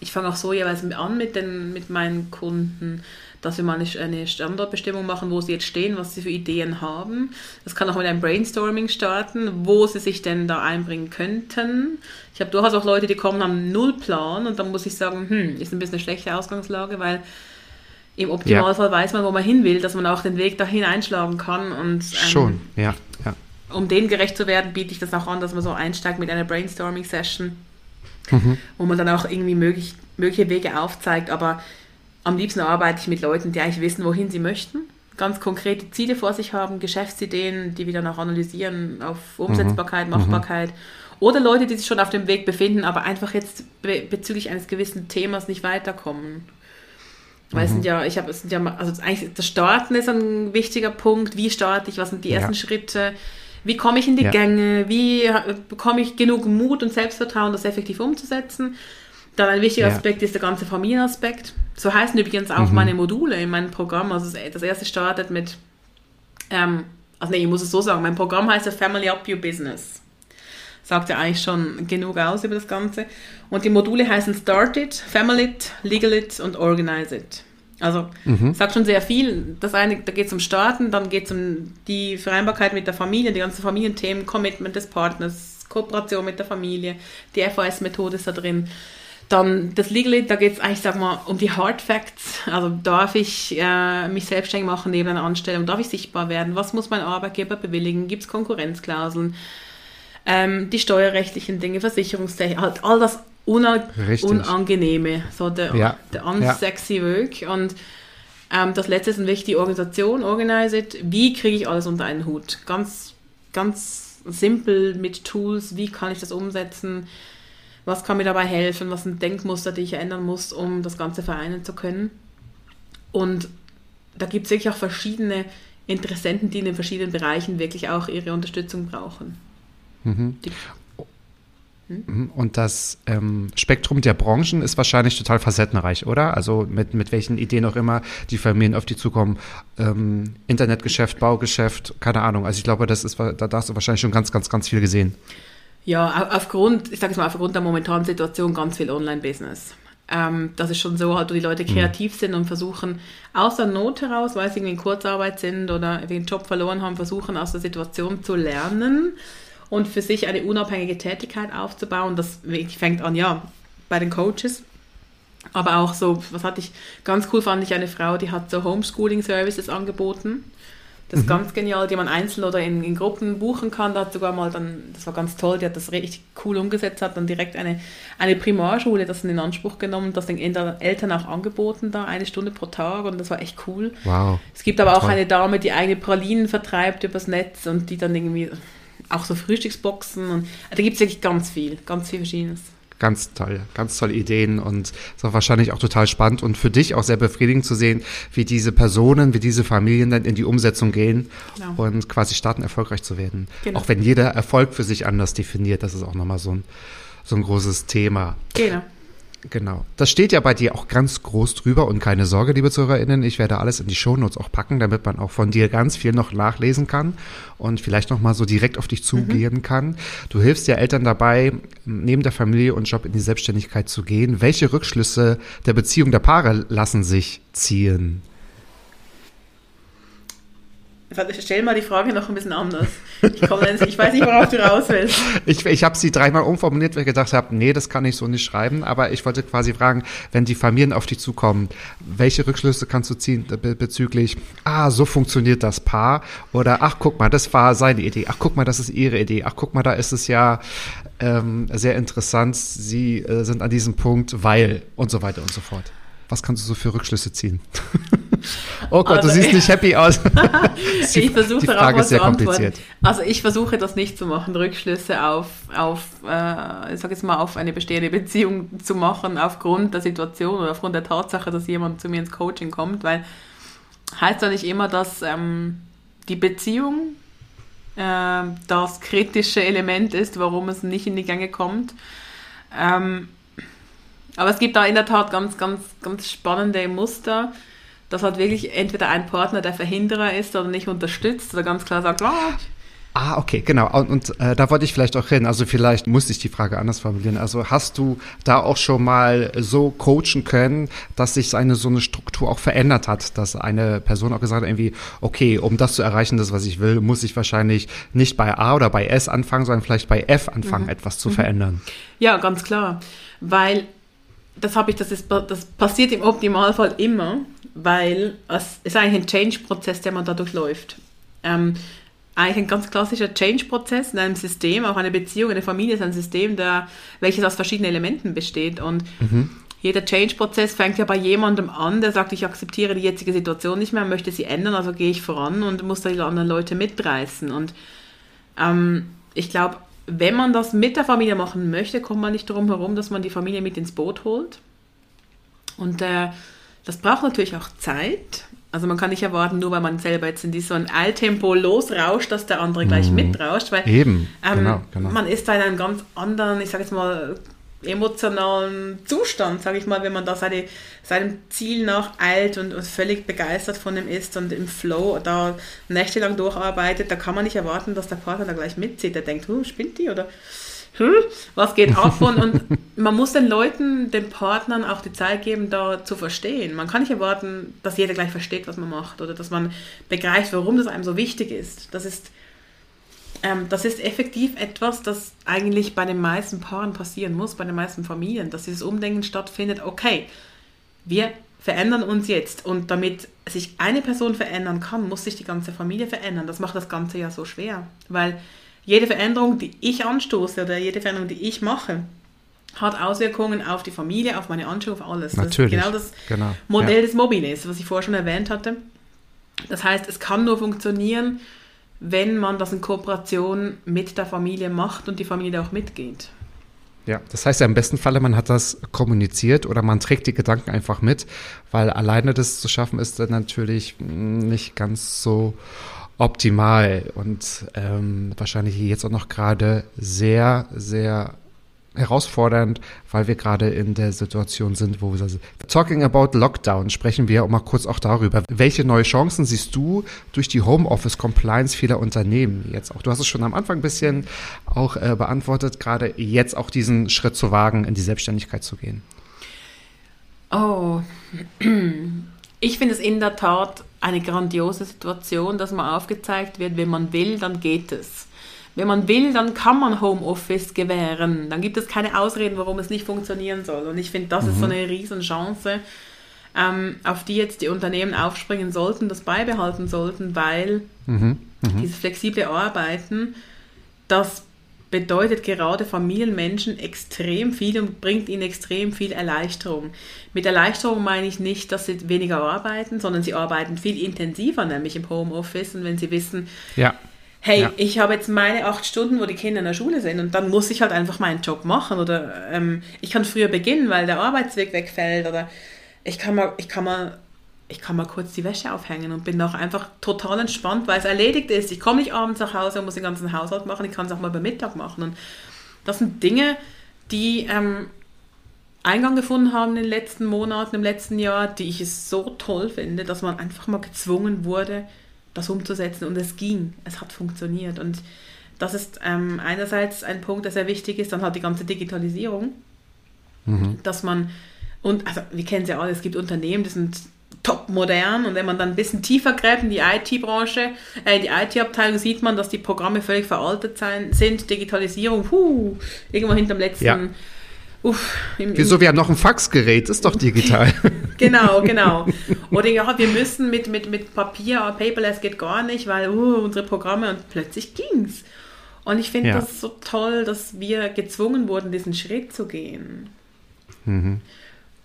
ich fange auch so jeweils an mit, den, mit meinen Kunden, dass wir mal eine Standortbestimmung machen, wo sie jetzt stehen, was sie für Ideen haben. Das kann auch mit einem Brainstorming starten, wo sie sich denn da einbringen könnten. Ich habe durchaus auch Leute, die kommen, haben null Plan und dann muss ich sagen, hm, ist ein bisschen eine schlechte Ausgangslage, weil im Optimalfall ja. weiß man, wo man hin will, dass man auch den Weg dahin einschlagen kann. Und, ähm, Schon, ja, ja. Um denen gerecht zu werden, biete ich das auch an, dass man so einsteigt mit einer Brainstorming-Session, mhm. wo man dann auch irgendwie möglich, mögliche Wege aufzeigt. Aber am liebsten arbeite ich mit Leuten, die eigentlich wissen, wohin sie möchten, ganz konkrete Ziele vor sich haben, Geschäftsideen, die wir dann auch analysieren auf Umsetzbarkeit, mhm. Machbarkeit. Oder Leute, die sich schon auf dem Weg befinden, aber einfach jetzt be bezüglich eines gewissen Themas nicht weiterkommen. Weil es sind mhm. ja, ich habe, es sind ja, also eigentlich das Starten ist ein wichtiger Punkt. Wie starte ich? Was sind die ersten ja. Schritte? Wie komme ich in die ja. Gänge? Wie bekomme ich genug Mut und Selbstvertrauen, das effektiv umzusetzen? Dann ein wichtiger ja. Aspekt ist der ganze Familienaspekt. So heißen übrigens auch mhm. meine Module in meinem Programm. Also das erste startet mit, ähm, also nee, ich muss es so sagen, mein Programm heißt ja Family Up Your Business. sagt ja eigentlich schon genug aus über das Ganze. Und die Module heißen Start It, Family It, Legal It und Organize It. Also Mhm. sagt schon sehr viel. Das eine, da geht es um Starten, dann geht es um die Vereinbarkeit mit der Familie, die ganzen Familienthemen, Commitment des Partners, Kooperation mit der Familie, die FAS-Methode ist da drin. Dann das Legal Aid, da geht es eigentlich, sag mal, um die Hard Facts. Also darf ich äh, mich selbstständig machen neben einer Anstellung? Darf ich sichtbar werden? Was muss mein Arbeitgeber bewilligen? Gibt es Konkurrenzklauseln? Ähm, die steuerrechtlichen Dinge, Versicherungstechnik, halt all das. Unangenehme, so der, Ja. der unsexy Weg. Und ähm, das letzte ist wichtig, die Organisation, Organize It. Wie kriege ich alles unter einen Hut? Ganz, ganz simpel mit Tools, wie kann ich das umsetzen? Was kann mir dabei helfen? Was sind Denkmuster, die ich ändern muss, um das Ganze vereinen zu können? Und da gibt es wirklich auch verschiedene Interessenten, die in den verschiedenen Bereichen wirklich auch ihre Unterstützung brauchen. Die, Mhm. Und das ähm, Spektrum der Branchen ist wahrscheinlich total facettenreich, oder? Also mit, mit welchen Ideen auch immer die Familien auf die zukommen. Ähm, Internetgeschäft, Baugeschäft, keine Ahnung. Also ich glaube, das ist, da da hast du wahrscheinlich schon ganz, ganz, ganz viel gesehen. Ja, au- aufgrund, ich sage es mal, aufgrund der momentanen Situation ganz viel Online-Business. Ähm, das ist schon so, halt, wo die Leute kreativ sind und versuchen, aus der Not heraus, weil sie irgendwie in Kurzarbeit sind oder irgendwie einen Job verloren haben, versuchen, aus der Situation zu lernen und für sich eine unabhängige Tätigkeit aufzubauen. Das fängt an, ja, bei den Coaches. Aber auch so, was hatte ich, ganz cool fand ich eine Frau, die hat so Homeschooling-Services angeboten. Das ist ganz genial, die man einzeln oder in, in Gruppen buchen kann. Da hat sogar mal dann, das war ganz toll, die hat das richtig cool umgesetzt, hat dann direkt eine, eine Primarschule das in Anspruch genommen, das den Eltern auch angeboten da, eine Stunde pro Tag und das war echt cool. Wow. Es gibt aber auch Toll. eine Dame, die eigene Pralinen vertreibt übers Netz und die dann irgendwie auch so Frühstücksboxen und da gibt es wirklich ganz viel, ganz viel Verschiedenes. Ganz toll, ganz tolle Ideen und ist auch wahrscheinlich auch total spannend und für dich auch sehr befriedigend zu sehen, wie diese Personen, wie diese Familien dann in die Umsetzung gehen Genau. und quasi starten, erfolgreich zu werden. Genau. Auch wenn jeder Erfolg für sich anders definiert, das ist auch nochmal so ein, so ein großes Thema. Genau. Genau. Das steht ja bei dir auch ganz groß drüber und keine Sorge, liebe ZuhörerInnen, ich werde alles in die Shownotes auch packen, damit man auch von dir ganz viel noch nachlesen kann und vielleicht nochmal so direkt auf dich zugehen kann. Du hilfst ja Eltern dabei, neben der Familie und Job in die Selbstständigkeit zu gehen. Welche Rückschlüsse der Beziehung der Paare lassen sich ziehen? Stell mal die Frage noch ein bisschen anders. Ich, jetzt- ich weiß nicht, worauf du raus willst. Ich, ich habe sie dreimal umformuliert, weil ich gedacht habe, nee, das kann ich so nicht schreiben. Aber ich wollte quasi fragen, wenn die Familien auf dich zukommen, welche Rückschlüsse kannst du ziehen be bezüglich, ah, so funktioniert das Paar? Oder, ach, guck mal, das war seine Idee. Ach, guck mal, das ist ihre Idee. Ach, guck mal, da ist es ja ähm, sehr interessant. Sie äh, sind an diesem Punkt, weil und so weiter und so fort. Was kannst du so für Rückschlüsse ziehen? oh Gott, Also, du siehst nicht happy aus. Die- ich versuche die darauf Frage ist sehr zu antworten. kompliziert. Also ich versuche das nicht zu machen, Rückschlüsse auf, auf äh, ich sag jetzt mal, auf eine bestehende Beziehung zu machen, aufgrund der Situation oder aufgrund der Tatsache, dass jemand zu mir ins Coaching kommt, weil heißt ja nicht immer, dass ähm, die Beziehung äh, das kritische Element ist, warum es nicht in die Gänge kommt. Ähm, aber es gibt da in der Tat ganz, ganz, ganz spannende Muster, dass halt wirklich entweder ein Partner der Verhinderer ist oder nicht unterstützt oder ganz klar sagt, ah, Ah, okay, genau. Und, und äh, da wollte ich vielleicht auch hin. Also vielleicht muss ich die Frage anders formulieren. Also hast du da auch schon mal so coachen können, dass sich eine so eine Struktur auch verändert hat, dass eine Person auch gesagt hat, irgendwie, okay, um das zu erreichen, das was ich will, muss ich wahrscheinlich nicht bei A oder bei S anfangen, sondern vielleicht bei F anfangen, etwas zu verändern. Ja, ganz klar. Weil, das habe ich, das ist, das passiert im Optimalfall immer, weil es ist eigentlich ein Change-Prozess, der man da durchläuft. Ähm, eigentlich ein ganz klassischer Change-Prozess in einem System, auch eine Beziehung, eine Familie ist ein System, der, welches aus verschiedenen Elementen besteht. Und jeder Change-Prozess fängt ja bei jemandem an, der sagt, ich akzeptiere die jetzige Situation nicht mehr, möchte sie ändern, also gehe ich voran und muss da die anderen Leute mitreißen. Und ähm, ich glaube, wenn man das mit der Familie machen möchte, kommt man nicht darum herum, dass man die Familie mit ins Boot holt. Und äh, das braucht natürlich auch Zeit. Also man kann nicht erwarten, nur weil man selber jetzt in so ein Eiltempo losrauscht, dass der andere gleich mitrauscht. Weil, Eben, ähm, genau, genau. Man ist da in einem ganz anderen, ich sage jetzt mal, emotionalen Zustand, sage ich mal, wenn man da seine, seinem Ziel nach eilt und, und völlig begeistert von dem ist und im Flow da nächtelang durcharbeitet, da kann man nicht erwarten, dass der Partner da gleich mitzieht. Der denkt, huh, spinnt die oder hm, was geht ab? Und, und man muss den Leuten, den Partnern auch die Zeit geben, da zu verstehen. Man kann nicht erwarten, dass jeder gleich versteht, was man macht oder dass man begreift, warum das einem so wichtig ist. Das ist, ähm, das ist effektiv etwas, das eigentlich bei den meisten Paaren passieren muss, bei den meisten Familien, dass dieses Umdenken stattfindet. Okay, wir verändern uns jetzt und damit sich eine Person verändern kann, muss sich die ganze Familie verändern. Das macht das Ganze ja so schwer, weil jede Veränderung, die ich anstoße oder jede Veränderung, die ich mache, hat Auswirkungen auf die Familie, auf meine Anschauung, auf alles. Natürlich. Das genau das Genau. Modell Ja. des Mobiles, was ich vorher schon erwähnt hatte. Das heißt, es kann nur funktionieren, wenn man das in Kooperation mit der Familie macht und die Familie auch mitgeht. Ja, das heißt ja im besten Falle, man hat das kommuniziert oder man trägt die Gedanken einfach mit, weil alleine das zu schaffen ist dann natürlich nicht ganz so optimal und ähm, wahrscheinlich jetzt auch noch gerade sehr, sehr herausfordernd, weil wir gerade in der Situation sind, wo wir sind. Talking about Lockdown sprechen wir auch mal kurz auch darüber. Welche neue Chancen siehst du durch die Homeoffice Compliance vieler Unternehmen jetzt auch? Du hast es schon am Anfang ein bisschen auch äh, beantwortet, gerade jetzt auch diesen Schritt zu wagen, in die Selbstständigkeit zu gehen. Oh, ich finde es in der Tat eine grandiose Situation, dass man aufgezeigt wird, wenn man will, dann geht es. Wenn man will, dann kann man Homeoffice gewähren. Dann gibt es keine Ausreden, warum es nicht funktionieren soll. Und ich finde, das ist so eine Riesenchance, ähm, auf die jetzt die Unternehmen aufspringen sollten, das beibehalten sollten, weil dieses flexible Arbeiten, das bedeutet gerade Familienmenschen extrem viel und bringt ihnen extrem viel Erleichterung. Mit Erleichterung meine ich nicht, dass sie weniger arbeiten, sondern sie arbeiten viel intensiver, nämlich im Homeoffice. Und wenn sie wissen, Ja. Hey, Ja. ich habe jetzt meine acht Stunden, wo die Kinder in der Schule sind und dann muss ich halt einfach meinen Job machen oder ähm, ich kann früher beginnen, weil der Arbeitsweg wegfällt oder ich kann mal, ich kann mal, ich kann mal kurz die Wäsche aufhängen und bin auch einfach total entspannt, weil es erledigt ist. Ich komme nicht abends nach Hause und muss den ganzen Haushalt machen, ich kann es auch mal beim Mittag machen und das sind Dinge, die ähm, Eingang gefunden haben in den letzten Monaten, im letzten Jahr, die ich es so toll finde, dass man einfach mal gezwungen wurde, das umzusetzen und es ging, es hat funktioniert. Und das ist ähm, einerseits ein Punkt, der sehr wichtig ist, dann halt die ganze Digitalisierung, dass man, und also wir kennen es ja alle, es gibt Unternehmen, die sind top modern und wenn man dann ein bisschen tiefer gräbt in die IT-Branche, äh, die IT-Abteilung, sieht man, dass die Programme völlig veraltet sein, sind, Digitalisierung, puh, irgendwo hinterm letzten, Ja. Uff, im, im, Wieso, wir haben noch ein Faxgerät, ist doch digital. Genau, genau. Oder ja, wir müssen mit, mit, mit Papier, Paperless geht gar nicht, weil uh, unsere Programme und plötzlich ging's. Und ich finde Ja. das so toll, dass wir gezwungen wurden, diesen Schritt zu gehen. Mhm.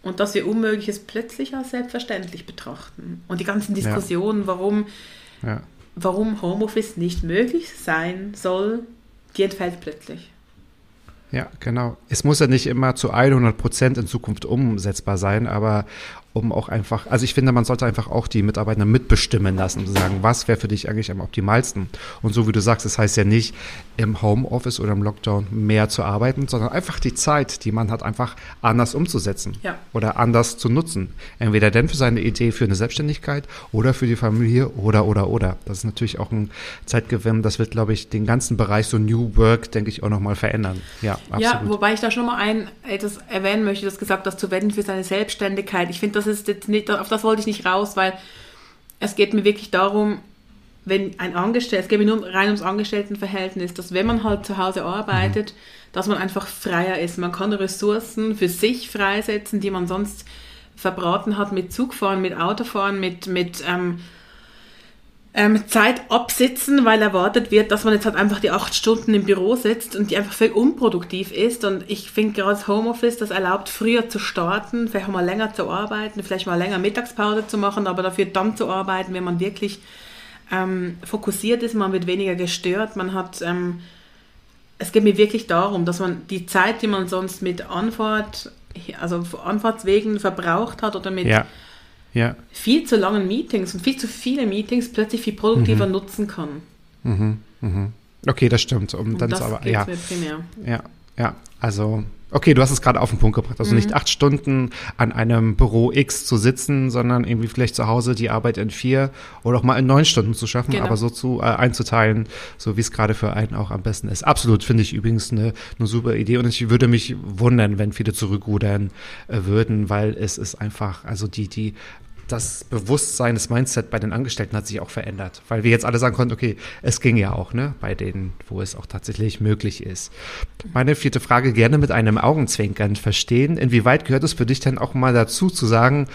Und dass wir Unmögliches plötzlich als selbstverständlich betrachten. Und die ganzen Diskussionen, warum, ja. warum Homeoffice nicht möglich sein soll, die entfällt plötzlich. Ja, genau. Es muss ja nicht immer zu 100 Prozent in Zukunft umsetzbar sein, aber um auch einfach, also ich finde, man sollte einfach auch die Mitarbeiter mitbestimmen lassen und sagen, was wäre für dich eigentlich am optimalsten. Und so wie du sagst, das heißt ja nicht, im Homeoffice oder im Lockdown mehr zu arbeiten, sondern einfach die Zeit, die man hat, einfach anders umzusetzen Ja. oder anders zu nutzen. Entweder denn für seine Idee für eine Selbstständigkeit oder für die Familie oder, oder, oder. Das ist natürlich auch ein Zeitgewinn, das wird, glaube ich, den ganzen Bereich so New Work, denke ich, auch nochmal verändern. Ja, absolut. Ja, wobei ich da schon mal ein, etwas erwähnen möchte, das gesagt, das zu wenden für seine Selbstständigkeit. Ich finde, das ist jetzt nicht, auf das wollte ich nicht raus, weil es geht mir wirklich darum, wenn ein Angestellter, es geht mir nur rein ums Angestelltenverhältnis, dass wenn man halt zu Hause arbeitet, dass man einfach freier ist. Man kann Ressourcen für sich freisetzen, die man sonst verbraten hat mit Zugfahren, mit Autofahren, mit, mit ähm, ähm, Zeit absitzen, weil erwartet wird, dass man jetzt halt einfach die acht Stunden im Büro sitzt und die einfach völlig unproduktiv ist. Und ich finde gerade das Homeoffice, das erlaubt, früher zu starten, vielleicht mal länger zu arbeiten, vielleicht mal länger Mittagspause zu machen, aber dafür dann zu arbeiten, wenn man wirklich ähm, fokussiert ist, man wird weniger gestört, man hat... Ähm, es geht mir wirklich darum, dass man die Zeit, die man sonst mit Anfahrt, also Anfahrtswegen verbraucht hat oder mit Ja, ja. viel zu langen Meetings und viel zu viele Meetings plötzlich viel produktiver nutzen kann. Okay, das stimmt. Um Und dann das aber, ja, ja. Ja, also Okay, du hast es gerade auf den Punkt gebracht. Also mhm. nicht acht Stunden an einem Büro X zu sitzen, sondern irgendwie vielleicht zu Hause die Arbeit in vier oder auch mal in neun Stunden zu schaffen, genau. aber so zu äh, einzuteilen, so wie es gerade für einen auch am besten ist. Absolut, finde ich übrigens eine, eine super Idee und ich würde mich wundern, wenn viele zurückrudern äh, würden, weil es ist einfach, also die, die das Bewusstsein, das Mindset bei den Angestellten hat sich auch verändert, weil wir jetzt alle sagen konnten, okay, es ging ja auch, ne, bei denen, wo es auch tatsächlich möglich ist. Meine vierte Frage gerne mit einem Augenzwinkern verstehen. Inwieweit gehört es für dich denn auch mal dazu zu sagen,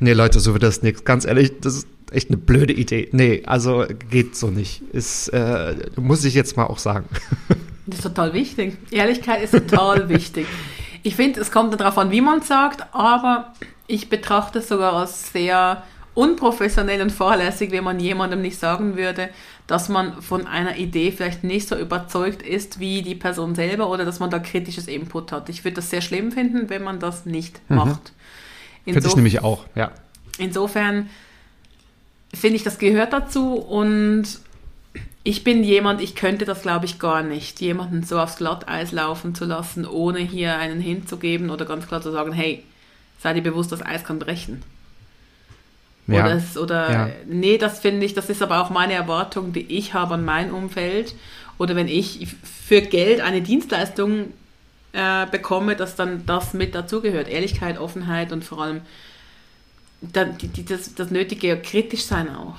nee, Leute, so wird das nichts. Ganz ehrlich, das ist echt eine blöde Idee. Nee, also geht so nicht. Ist, äh, muss ich jetzt mal auch sagen. Das ist total wichtig. Ehrlichkeit ist total wichtig. Ich finde, es kommt darauf an, wie man es sagt, aber ich betrachte es sogar als sehr unprofessionell und fahrlässig, wenn man jemandem nicht sagen würde, dass man von einer Idee vielleicht nicht so überzeugt ist wie die Person selber oder dass man da kritisches Input hat. Ich würde das sehr schlimm finden, wenn man das nicht mhm. macht. Finde ich nämlich auch, ja. Insofern finde ich, das gehört dazu und ich bin jemand, ich könnte das glaube ich gar nicht, jemanden so aufs Glatteis laufen zu lassen, ohne hier einen hinzugeben oder ganz klar zu sagen, hey, sei dir bewusst, das Eis kann brechen. Ja. Oder, es, oder ja. nee, das finde ich, das ist aber auch meine Erwartung, die ich habe an mein Umfeld. Oder wenn ich für Geld eine Dienstleistung äh, bekomme, dass dann das mit dazugehört. Ehrlichkeit, Offenheit und vor allem dann, die, die, das, das nötige kritisch sein auch.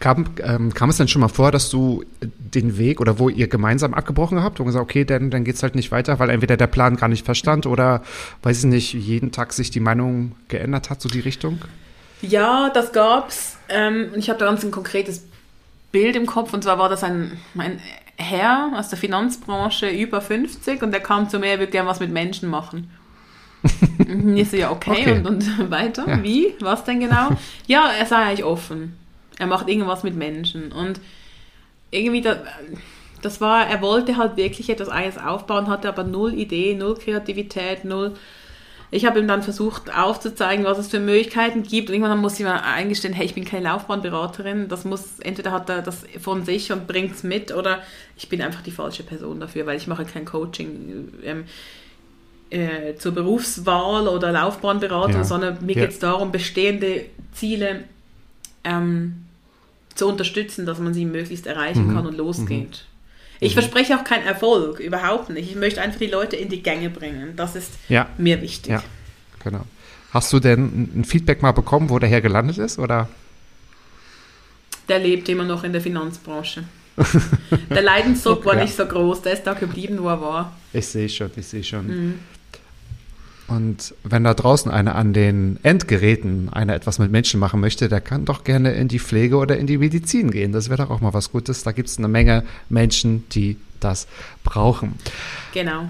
Kam, ähm, kam es denn schon mal vor, dass du den Weg oder wo ihr gemeinsam abgebrochen habt und gesagt, okay, dann, dann geht es halt nicht weiter, weil entweder der Plan gar nicht verstand oder, weiß ich nicht, jeden Tag sich die Meinung geändert hat, so die Richtung? Ja, das gab's. Ähm, ich habe da ganz ein konkretes Bild im Kopf und zwar war das ein, ein Herr aus der Finanzbranche über 50 und der kam zu mir, er würde gerne was mit Menschen machen. und ich so, ja, okay, okay. Und, und weiter, ja. wie, was denn genau? Ja, er sei eigentlich offen. Er macht irgendwas mit Menschen. Und irgendwie, da, das war, er wollte halt wirklich etwas eigenes aufbauen, hatte aber null Idee, null Kreativität, null. Ich habe ihm dann versucht aufzuzeigen, was es für Möglichkeiten gibt. Und irgendwann muss ich mir eingestehen, hey, ich bin keine Laufbahnberaterin. Das muss, entweder hat er das von sich und bringt es mit oder ich bin einfach die falsche Person dafür, weil ich mache kein Coaching. Ähm, äh, zur Berufswahl oder Laufbahnberatung, ja. sondern mir ja. geht es darum, bestehende Ziele ähm, zu unterstützen, dass man sie möglichst erreichen mhm. kann und losgeht. Mhm. Ich mhm. verspreche auch keinen Erfolg, überhaupt nicht. Ich möchte einfach die Leute in die Gänge bringen. Das ist ja. mir wichtig. Ja, genau. Hast du denn ein Feedback mal bekommen, wo der Herr gelandet ist? Oder? Der lebt immer noch in der Finanzbranche. der Leidensdruck war ja. nicht so groß, der ist da geblieben, wo er war. Ich sehe schon, ich sehe schon. Mhm. Und wenn da draußen einer an den Endgeräten einer etwas mit Menschen machen möchte, der kann doch gerne in die Pflege oder in die Medizin gehen. Das wäre doch auch mal was Gutes. Da gibt es eine Menge Menschen, die das brauchen. Genau.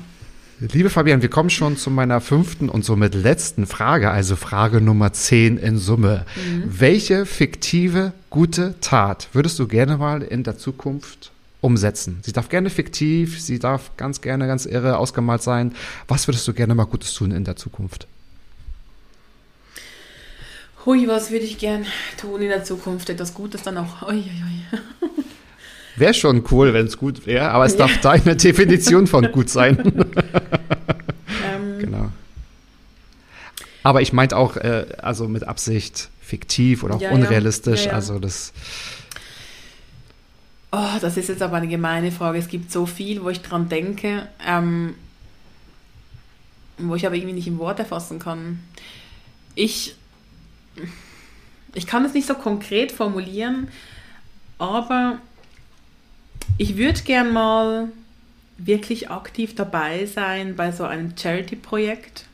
Liebe Fabian, wir kommen schon zu meiner fünften und somit letzten Frage, also Frage Nummer 10 in Summe. Mhm. Welche fiktive gute Tat würdest du gerne mal in der Zukunft umsetzen. Sie darf gerne fiktiv, sie darf ganz gerne ganz irre ausgemalt sein. Was würdest du gerne mal Gutes tun in der Zukunft? Hui, was würde ich gern tun in der Zukunft? Etwas Gutes dann auch. Ui, ui, ui. Wäre schon cool, wenn es gut wäre, aber es ja. darf deine Definition von gut sein. ähm, genau. Aber ich meinte auch, äh, also mit Absicht fiktiv oder auch ja, unrealistisch. Ja. Also das Oh, das ist jetzt aber eine gemeine Frage. Es gibt so viel, wo ich dran denke, ähm, wo ich aber irgendwie nicht im Wort erfassen kann. Ich, ich kann es nicht so konkret formulieren, aber ich würde gern mal wirklich aktiv dabei sein bei so einem Charity-Projekt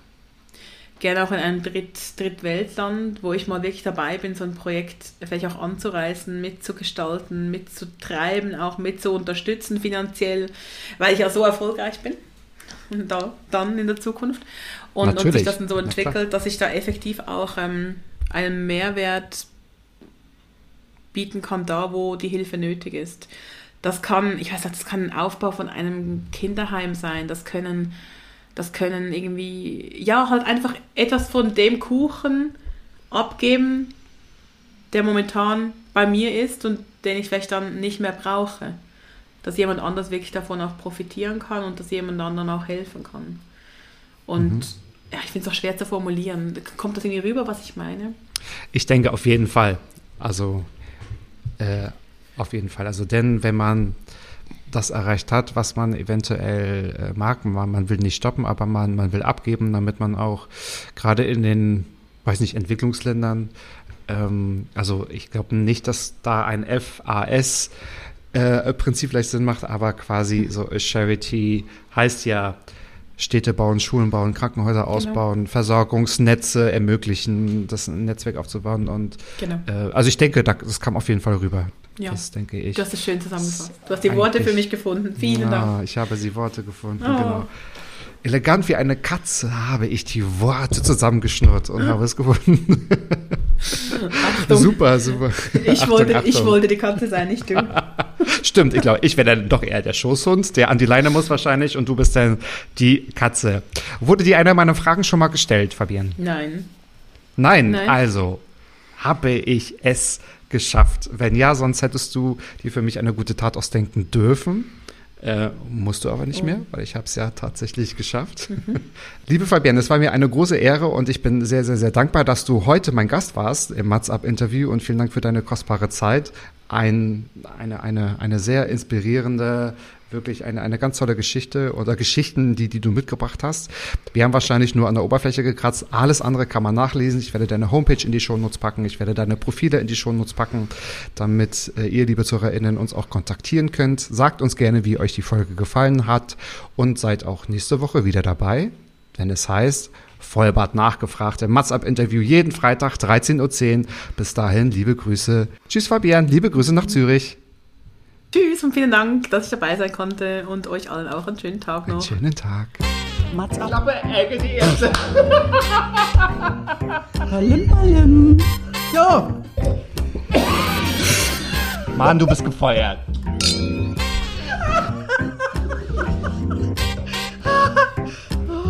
gerne auch in einem Dritt, Drittweltland, wo ich mal wirklich dabei bin, so ein Projekt vielleicht auch anzureißen, mitzugestalten, mitzutreiben, auch mit zu unterstützen finanziell, weil ich ja so erfolgreich bin. Und da, dann in der Zukunft. Und, und sich das dann so entwickelt, dass ich da effektiv auch ähm, einen Mehrwert bieten kann, da wo die Hilfe nötig ist. Das kann, ich weiß nicht, das kann ein Aufbau von einem Kinderheim sein, das können das können irgendwie, ja, halt einfach etwas von dem Kuchen abgeben, der momentan bei mir ist und den ich vielleicht dann nicht mehr brauche. dass jemand anders wirklich davon auch profitieren kann und dass jemand anderen auch helfen kann. Und Mhm. ja, ich finde es auch schwer zu formulieren. Kommt das irgendwie rüber, was ich meine? Ich denke auf jeden Fall. Also äh, auf jeden Fall. Also denn wenn man das erreicht hat, was man eventuell äh, mag, man, man will nicht stoppen, aber man, man will abgeben, damit man auch gerade in den, weiß nicht, Entwicklungsländern, ähm, also ich glaube nicht, dass da ein FAS äh, Prinzip vielleicht Sinn macht, aber quasi so Charity heißt ja Städte bauen, Schulen bauen, Krankenhäuser ausbauen, Versorgungsnetze ermöglichen, das Netzwerk aufzubauen und Genau. äh, also ich denke, da- das kam auf jeden Fall rüber. Ja. Das denke ich. Du hast es schön zusammengefasst. Du hast die Worte für mich gefunden. Vielen ja, Dank. Ich habe die Worte gefunden, Oh. genau. Elegant wie eine Katze habe ich die Worte zusammengeschnurrt und habe es gefunden. Achtung. super, super. Ich, Achtung, wollte, ich Achtung. wollte die Katze sein, nicht du. Stimmt, ich glaube, ich wäre dann doch eher der Schoßhund, der an die Leine muss wahrscheinlich und du bist dann die Katze. Wurde dir einer meiner Fragen schon mal gestellt, Fabian? Nein. Nein, Nein. also habe ich es geschafft. Wenn ja, sonst hättest du dir für mich eine gute Tat ausdenken dürfen. Äh, musst du aber nicht Oh. mehr, weil ich habe es ja tatsächlich geschafft. Liebe Fabienne, es war mir eine große Ehre und ich bin sehr, sehr, sehr dankbar, dass du heute mein Gast warst im Mats Up Interview und vielen Dank für deine kostbare Zeit. Ein, eine, eine, eine sehr inspirierende, wirklich eine, eine ganz tolle Geschichte oder Geschichten, die, die du mitgebracht hast. Wir haben wahrscheinlich nur an der Oberfläche gekratzt. Alles andere kann man nachlesen. Ich werde deine Homepage in die Shownotes packen. Ich werde deine Profile in die Shownotes packen, damit äh, ihr, liebe ZuhörerInnen, uns auch kontaktieren könnt. Sagt uns gerne, wie euch die Folge gefallen hat und seid auch nächste Woche wieder dabei, wenn es heißt, Vollbart nachgefragt im Mats-Up-Interview jeden Freitag 13.10 Uhr. Bis dahin, liebe Grüße. Tschüss, Fabian. Liebe Grüße nach Zürich. Tschüss und vielen Dank, dass ich dabei sein konnte und euch allen auch einen schönen Tag Einen noch. schönen Tag. Mats ab. Palim, palim. Ja. Mann, du bist gefeuert.